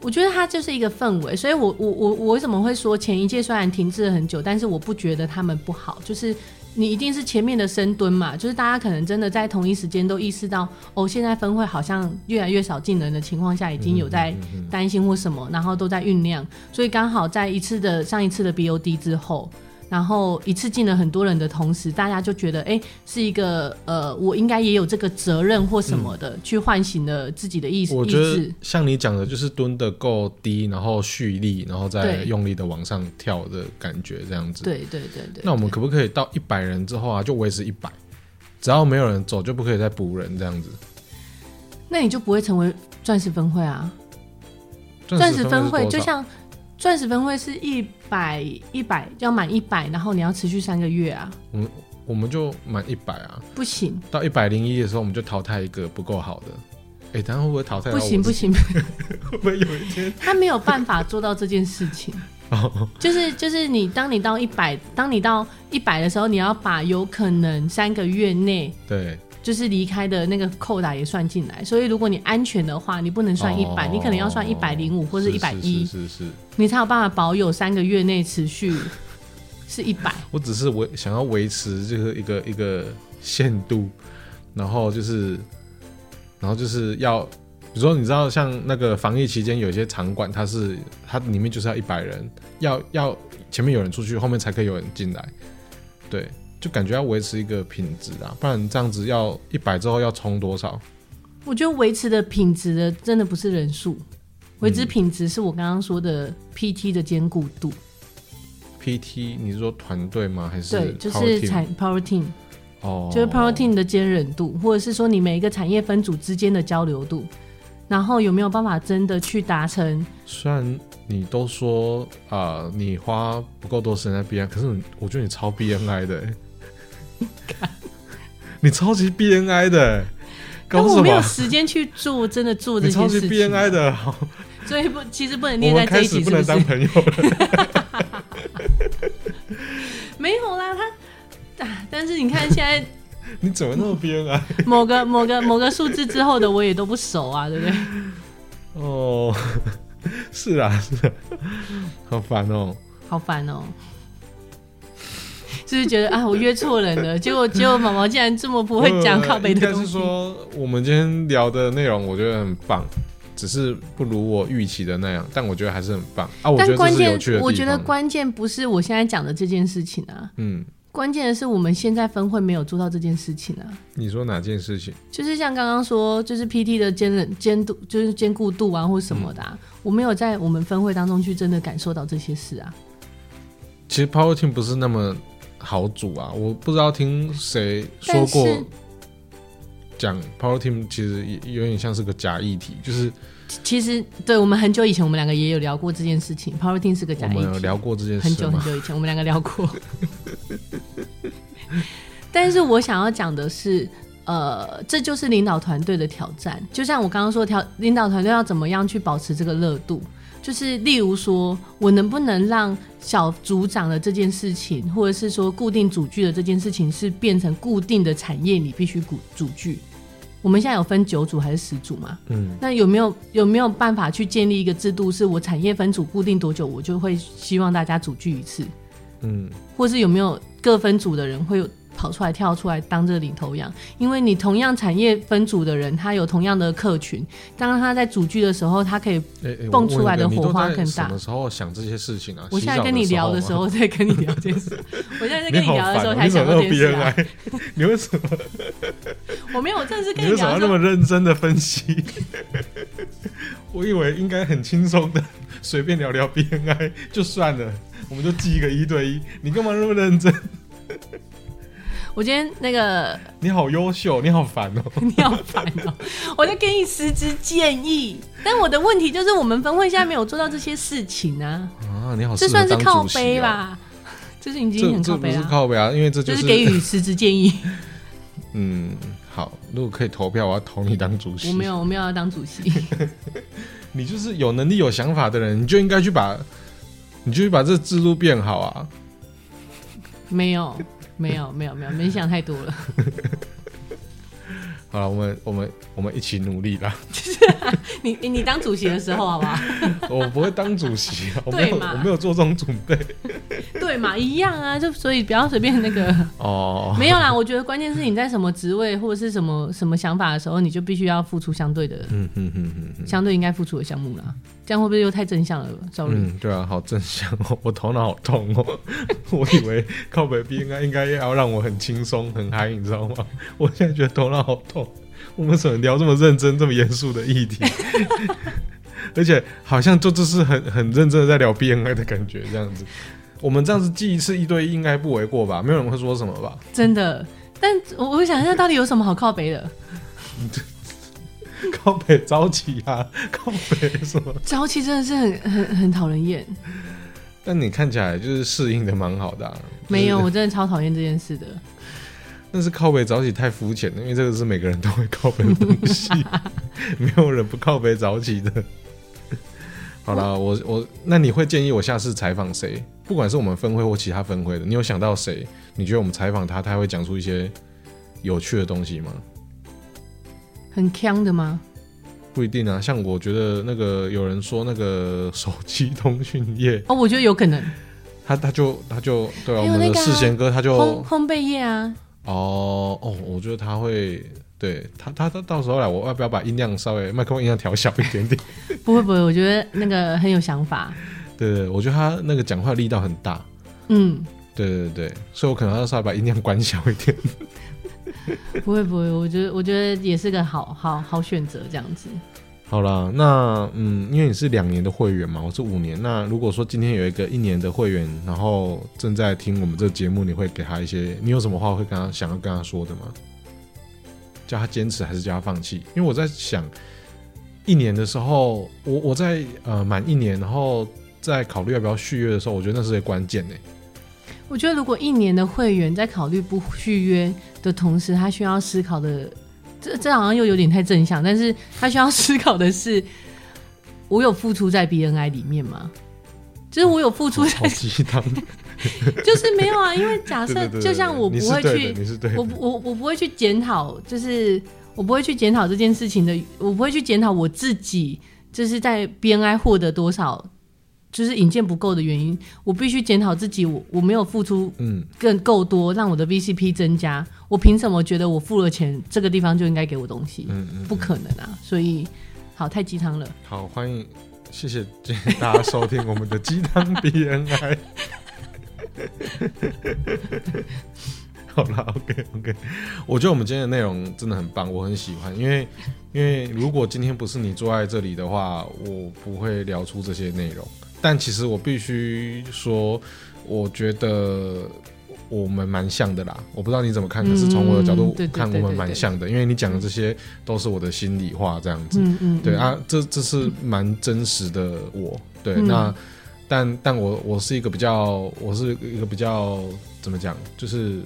我觉得它就是一个氛围，所以我我我我为什么会说前一届虽然停滞了很久，但是我不觉得他们不好，就是你一定是前面的深蹲嘛，就是大家可能真的在同一时间都意识到，哦，现在分会好像越来越少进人的情况下，已经有在担心或什么，然后都在酝酿，所以刚好在一次的上一次的 BOD 之后。然后一次进了很多人的同时，大家就觉得，哎，是一个呃，我应该也有这个责任或什么的，嗯、去唤醒了自己的意识。我觉得像你讲的，就是蹲得够低，然后蓄力，然后再用力的往上跳的感觉，这样子。对对对对。那我们可不可以到一百人之后啊，就维持一百，只要没有人走，就不可以再补人这样子？那你就不会成为钻石分会啊？钻石分会就像。钻石分会是一百一百要满一百，然后你要持续三个月啊。嗯，我们就满一百啊。不行，到一百零一的时候，我们就淘汰一个不够好的。哎、欸，等下会不会淘汰？不行不行，会不会有一天他没有办法做到这件事情？就是就是你，当你到一百，当你到一百的时候，你要把有可能三个月内对。就是离开的那个扣打也算进来，所以如果你安全的话，你不能算一百，你可能要算一百零五或者一百一，是是，是，是，你才有办法保有三个月内持续是一百。我只是维想要维持就是一个一个限度，然后就是，然后就是要，比如说你知道像那个防疫期间有些场馆，它是它里面就是要一百人，要要前面有人出去，后面才可以有人进来，对。就感觉要维持一个品质啊，不然这样子要一百之后要冲多少？我觉得维持的品质的真的不是人数，维持品质是我刚刚说的 PT 的坚固度。PT 你是说团队吗？还是对，就是产 Power Team 哦，就是 Power Team 的坚韧度，或者是说你每一个产业分组之间的交流度。然后有没有办法真的去达成？虽然你都说啊、呃，你花不够多时间在 BNI，可是我觉得你超 BNI 的、欸，你超级 BNI 的、欸，但我没有时间去做，真的做这些事情。你超级 BNI 的，所以不，其实不能念在这一起，是不能当朋友了。没有啦，他，但是你看现在。你怎么那么 BNI？某个某个某个数字之后的我也都不熟啊，对不对？哦，是啊，是啊，好烦哦，好烦哦，就是觉得啊，我约错人了，结果结果毛毛竟然这么不会讲靠北的东西。应该是说，我们今天聊的内容我觉得很棒，只是不如我预期的那样，但我觉得还是很棒啊。我觉得这是有趣的地方。我觉得关键不是我现在讲的这件事情啊，嗯。关键的是，我们现在分会没有做到这件事情啊。你说哪件事情？就是像刚刚说，就是 PT 的监人监督，就是兼顾度啊，或什么的、啊，嗯、我没有在我们分会当中去真的感受到这些事啊。其实 Power Team 不是那么好组啊，我不知道听谁说过，讲 Power Team 其实也有点像是个假议题，就是。其实，对我们很久以前，我们两个也有聊过这件事情。Power Team 是个假议题，我们有聊过这件事，很久很久以前，我们两个聊过。但是我想要讲的是，呃，这就是领导团队的挑战。就像我刚刚说，挑领导团队要怎么样去保持这个热度？就是例如说，我能不能让小组长的这件事情，或者是说固定组聚的这件事情，是变成固定的产业，你必须组组聚。我们现在有分九组还是十组嘛？嗯，那有没有有没有办法去建立一个制度，是我产业分组固定多久，我就会希望大家组聚一次？嗯，或是有没有各分组的人会有？跑出来跳出来当这个领头羊，因为你同样产业分组的人，他有同样的客群，当他在组剧的时候，他可以蹦出来的火花更大。什么时候想这些事情啊？我现在跟你聊的时候在跟你聊这件事，我现在在跟你聊的时候才想到这件事啊。你为什么？我没有，我真的是跟你聊。你为什么要那么认真的分析？我以为应该很轻松的，随便聊聊 BNI 就算了，我们就记一个一对一。你干嘛那么认真？我今天那个，你好优秀，你好烦哦，你好烦哦，我在给你实质建议，但我的问题就是我们分会现在没有做到这些事情啊。啊，你好，这算是靠背吧？这是已经很靠背不是靠背啊，因为这就是给予实质建议。嗯，好，如果可以投票，我要投你当主席。我没有，我没有要当主席。你就是有能力、有想法的人，你就应该去把，你就去把这制度变好啊。没有。没有没有没有，没想太多了。好了，我们我们我们一起努力啦。你你当主席的时候，好不好？我不会当主席啊，我没有我没有做这种准备。对嘛，一样啊，就所以不要随便那个哦。没有啦，我觉得关键是你在什么职位或者是什么什么想法的时候，你就必须要付出相对的，嗯嗯嗯嗯，相对应该付出的项目啦。这样会不会又太正向了？赵丽，嗯，对啊，好正向哦，我头脑好痛哦。我以为靠北 B 应该应该要让我很轻松很嗨，你知道吗？我现在觉得头脑好痛。我们怎么聊这么认真、这么严肃的议题？而且好像就这是很很认真的在聊 BNI 的感觉，这样子。我们这样子记一次一对一应该不为过吧？没有人会说什么吧？真的，但我我想一下，到底有什么好靠北的？靠北早起啊，靠北什么？早起真的是很很很讨人厌。但你看起来就是适应的蛮好的啊。没有，我真的超讨厌这件事的。那是靠北早起太肤浅了，因为这个是每个人都会靠北的东西，没有人不靠北早起的。好了，我我那你会建议我下次采访谁？不管是我们分会或其他分会的，你有想到谁？你觉得我们采访他，他会讲出一些有趣的东西吗？很呛的吗？不一定啊，像我觉得那个有人说那个手机通讯业哦，我觉得有可能。他他就他就对啊，我们的世贤哥他就烘烘焙业啊。哦哦，我觉得他会对他他他到时候来，我要不要把音量稍微麦克风音量调小一点点？不会不会，我觉得那个很有想法。对对，我觉得他那个讲话力道很大。嗯，对对对，所以我可能要稍微把音量关小一点。不会不会，我觉得我觉得也是个好好好选择这样子。好啦，那嗯，因为你是两年的会员嘛，我是五年。那如果说今天有一个一年的会员，然后正在听我们这节目，你会给他一些，你有什么话会跟他想要跟他说的吗？叫他坚持还是叫他放弃？因为我在想，一年的时候，我我在呃满一年，然后在考虑要不要续约的时候，我觉得那是个关键呢。我觉得如果一年的会员在考虑不续约的同时，他需要思考的，这这好像又有点太正向，但是他需要思考的是，我有付出在 BNI 里面吗？就是我有付出在，就是没有啊，因为假设就像我不会去，我我我不会去检讨，就是我不会去检讨这件事情的，我不会去检讨我自己，就是在 BNI 获得多少，就是引荐不够的原因，我必须检讨自己，我我没有付出嗯更够多，让我的 VCP 增加，我凭什么觉得我付了钱，这个地方就应该给我东西？嗯嗯，不可能啊，所以好太鸡汤了，好欢迎。谢谢，大家收听我们的鸡汤 BNI。好了，OK OK，我觉得我们今天的内容真的很棒，我很喜欢。因为因为如果今天不是你坐在这里的话，我不会聊出这些内容。但其实我必须说，我觉得。我们蛮像的啦，我不知道你怎么看，可是从我的角度看，我们蛮像的，因为你讲的这些都是我的心里话，这样子。嗯嗯，对啊，这这是蛮真实的我。对，嗯、那但但我我是一个比较，我是一个比较怎么讲，就是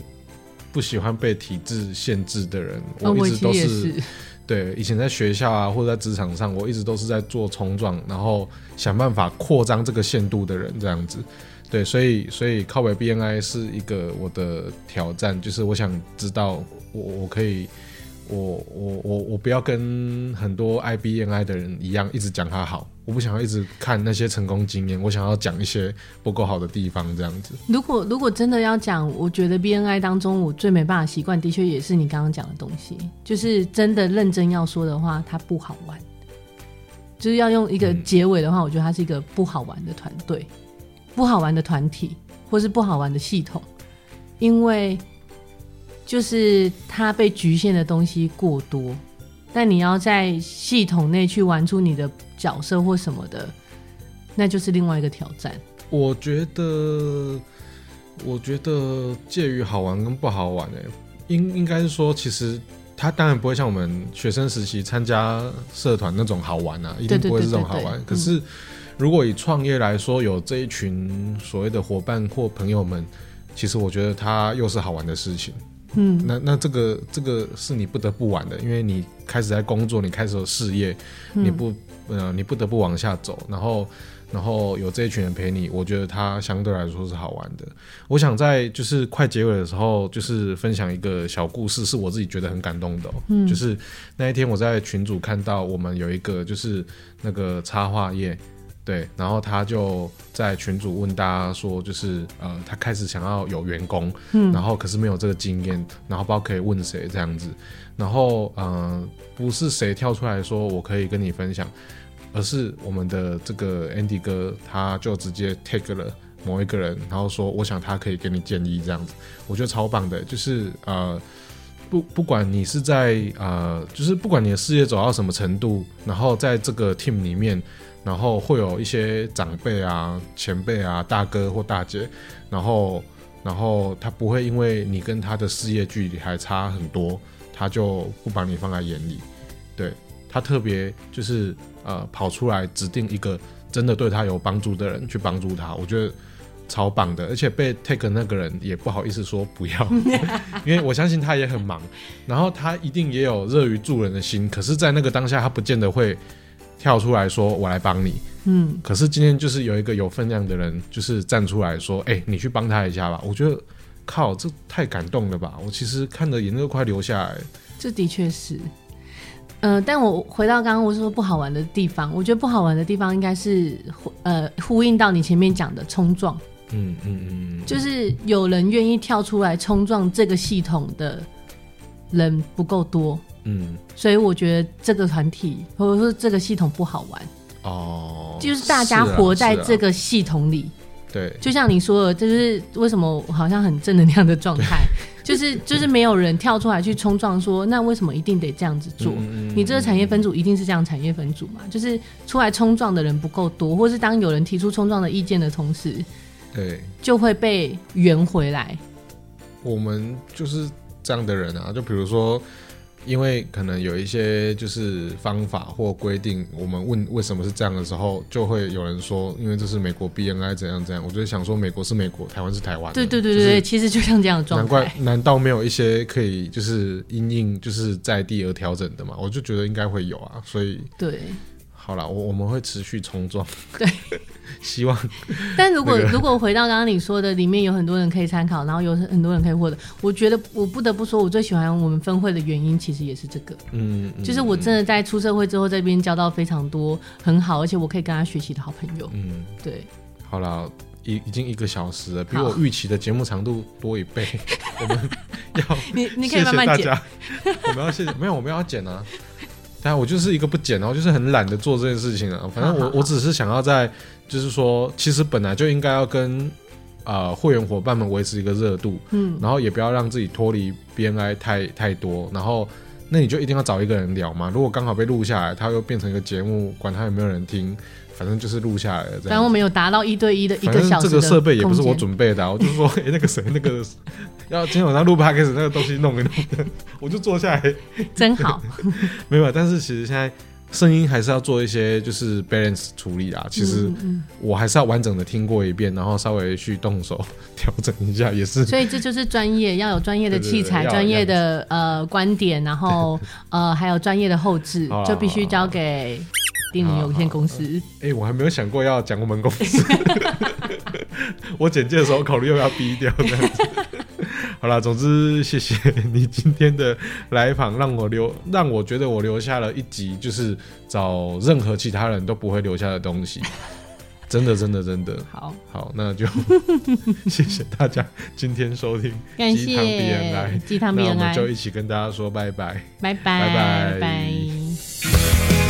不喜欢被体制限制的人。我一直都，是对，以前在学校啊，或者在职场上，我一直都是在做冲撞，然后想办法扩张这个限度的人，这样子。对，所以所以靠北 BNI 是一个我的挑战，就是我想知道我我可以我我我我不要跟很多爱 BNI 的人一样一直讲他好，我不想要一直看那些成功经验，我想要讲一些不够好的地方这样子。如果如果真的要讲，我觉得 BNI 当中我最没办法习惯，的确也是你刚刚讲的东西，就是真的认真要说的话，它不好玩。就是要用一个结尾的话，我觉得它是一个不好玩的团队。不好玩的团体，或是不好玩的系统，因为就是它被局限的东西过多，但你要在系统内去玩出你的角色或什么的，那就是另外一个挑战。我觉得，我觉得介于好玩跟不好玩，欸，应应该是说，其实它当然不会像我们学生时期参加社团那种好玩啊，一定不会是这种好玩。可是。如果以创业来说，有这一群所谓的伙伴或朋友们，其实我觉得它又是好玩的事情。嗯，那那这个这个是你不得不玩的，因为你开始在工作，你开始有事业，你不呃你不得不往下走，然后然后有这一群人陪你，我觉得它相对来说是好玩的。我想在就是快结尾的时候，就是分享一个小故事，是我自己觉得很感动的喔。嗯，就是那一天我在群主看到我们有一个就是那个插画页。对，然后他就在群组问大家说，就是呃，他开始想要有员工，嗯，然后可是没有这个经验，然后不知道可以问谁这样子，然后呃，不是谁跳出来说我可以跟你分享，而是我们的这个 Andy 哥，他就直接 take 了某一个人，然后说，我想他可以给你建议这样子，我觉得超棒的，就是呃，不不管你是在呃，就是不管你的事业走到什么程度，然后在这个 team 里面。然后会有一些长辈啊、前辈啊、大哥或大姐，然后，然后他不会因为你跟他的事业距离还差很多，他就不把你放在眼里。对，他特别就是呃跑出来指定一个真的对他有帮助的人去帮助他，我觉得超棒的。而且被 take 那个人也不好意思说不要，因为我相信他也很忙，然后他一定也有乐于助人的心，可是，在那个当下他不见得会。跳出来说：“我来帮你。”嗯，可是今天就是有一个有分量的人，就是站出来说：“哎、欸，你去帮他一下吧。”我觉得，靠，这太感动了吧！我其实看的眼泪都快流下来。这的确是，呃，但我回到刚刚我说不好玩的地方，我觉得不好玩的地方应该是，呃，呼应到你前面讲的冲撞。嗯嗯嗯，就是有人愿意跳出来冲撞这个系统的人不够多。嗯，所以我觉得这个团体或者说这个系统不好玩哦，就是大家活在这个系统里，对，就像你说的，就是为什么好像很正能量的状态，就是就是没有人跳出来去冲撞说，那为什么一定得这样子做？你这个产业分组一定是这样产业分组嘛？就是出来冲撞的人不够多，或是当有人提出冲撞的意见的同时，对，就会被圆回来。我们就是这样的人啊，就比如说。因为可能有一些就是方法或规定，我们问为什么是这样的时候，就会有人说，因为这是美国 BNI 怎样怎样。我就想说，美国是美国，台湾是台湾。对对对对，其实就像这样的状态。难怪，难道没有一些可以就是因应就是在地而调整的吗？我就觉得应该会有啊，所以对。好了，我我们会持续冲撞。对，希望。但如果、那个、如果回到刚刚你说的，里面有很多人可以参考，然后有很多人可以获得。我觉得我不得不说，我最喜欢我们分会的原因，其实也是这个。嗯，嗯，就是我真的在出社会之后，这边交到非常多很好，而且我可以跟他学习的好朋友。嗯，对。好了，已已经一个小时了，比我预期的节目长度多一倍。我们要你你可以慢慢剪。我们要谢谢，没有，我们要剪啊。但我就是一个不剪，然后就是很懒得做这件事情啊。反正我我只是想要在，就是说，其实本来就应该要跟呃会员伙伴们维持一个热度，嗯，然后也不要让自己脱离 BNI 太太多。然后那你就一定要找一个人聊嘛。如果刚好被录下来，它又变成一个节目，管它有没有人听，反正就是录下来了。反正我们有达到一对一的一个小时。这个设备也不是我准备的，我就是说，哎、欸，那个谁，那个。要今天晚上录 podcast 那个东西弄一弄，我就坐下来，真好。没有，但是其实现在声音还是要做一些就是 balance 处理啊。其实我还是要完整的听过一遍，然后稍微去动手调整一下，也是。所以这就是专业，要有专业的器材、专业的呃观点，然后 呃还有专业的后置，就必须交给丁宁有限公司。哎、欸，我还没有想过要讲我们公司。我简介的时候考虑要不要逼掉这样子。好了，总之谢谢你今天的来访，让我留，让我觉得我留下了一集，就是找任何其他人都不会留下的东西。真的，真的，真的。好，好，那就 谢谢大家今天收听鸡汤 BNI，鸡汤 BNI，那我们就一起跟大家说拜拜，拜拜，拜拜。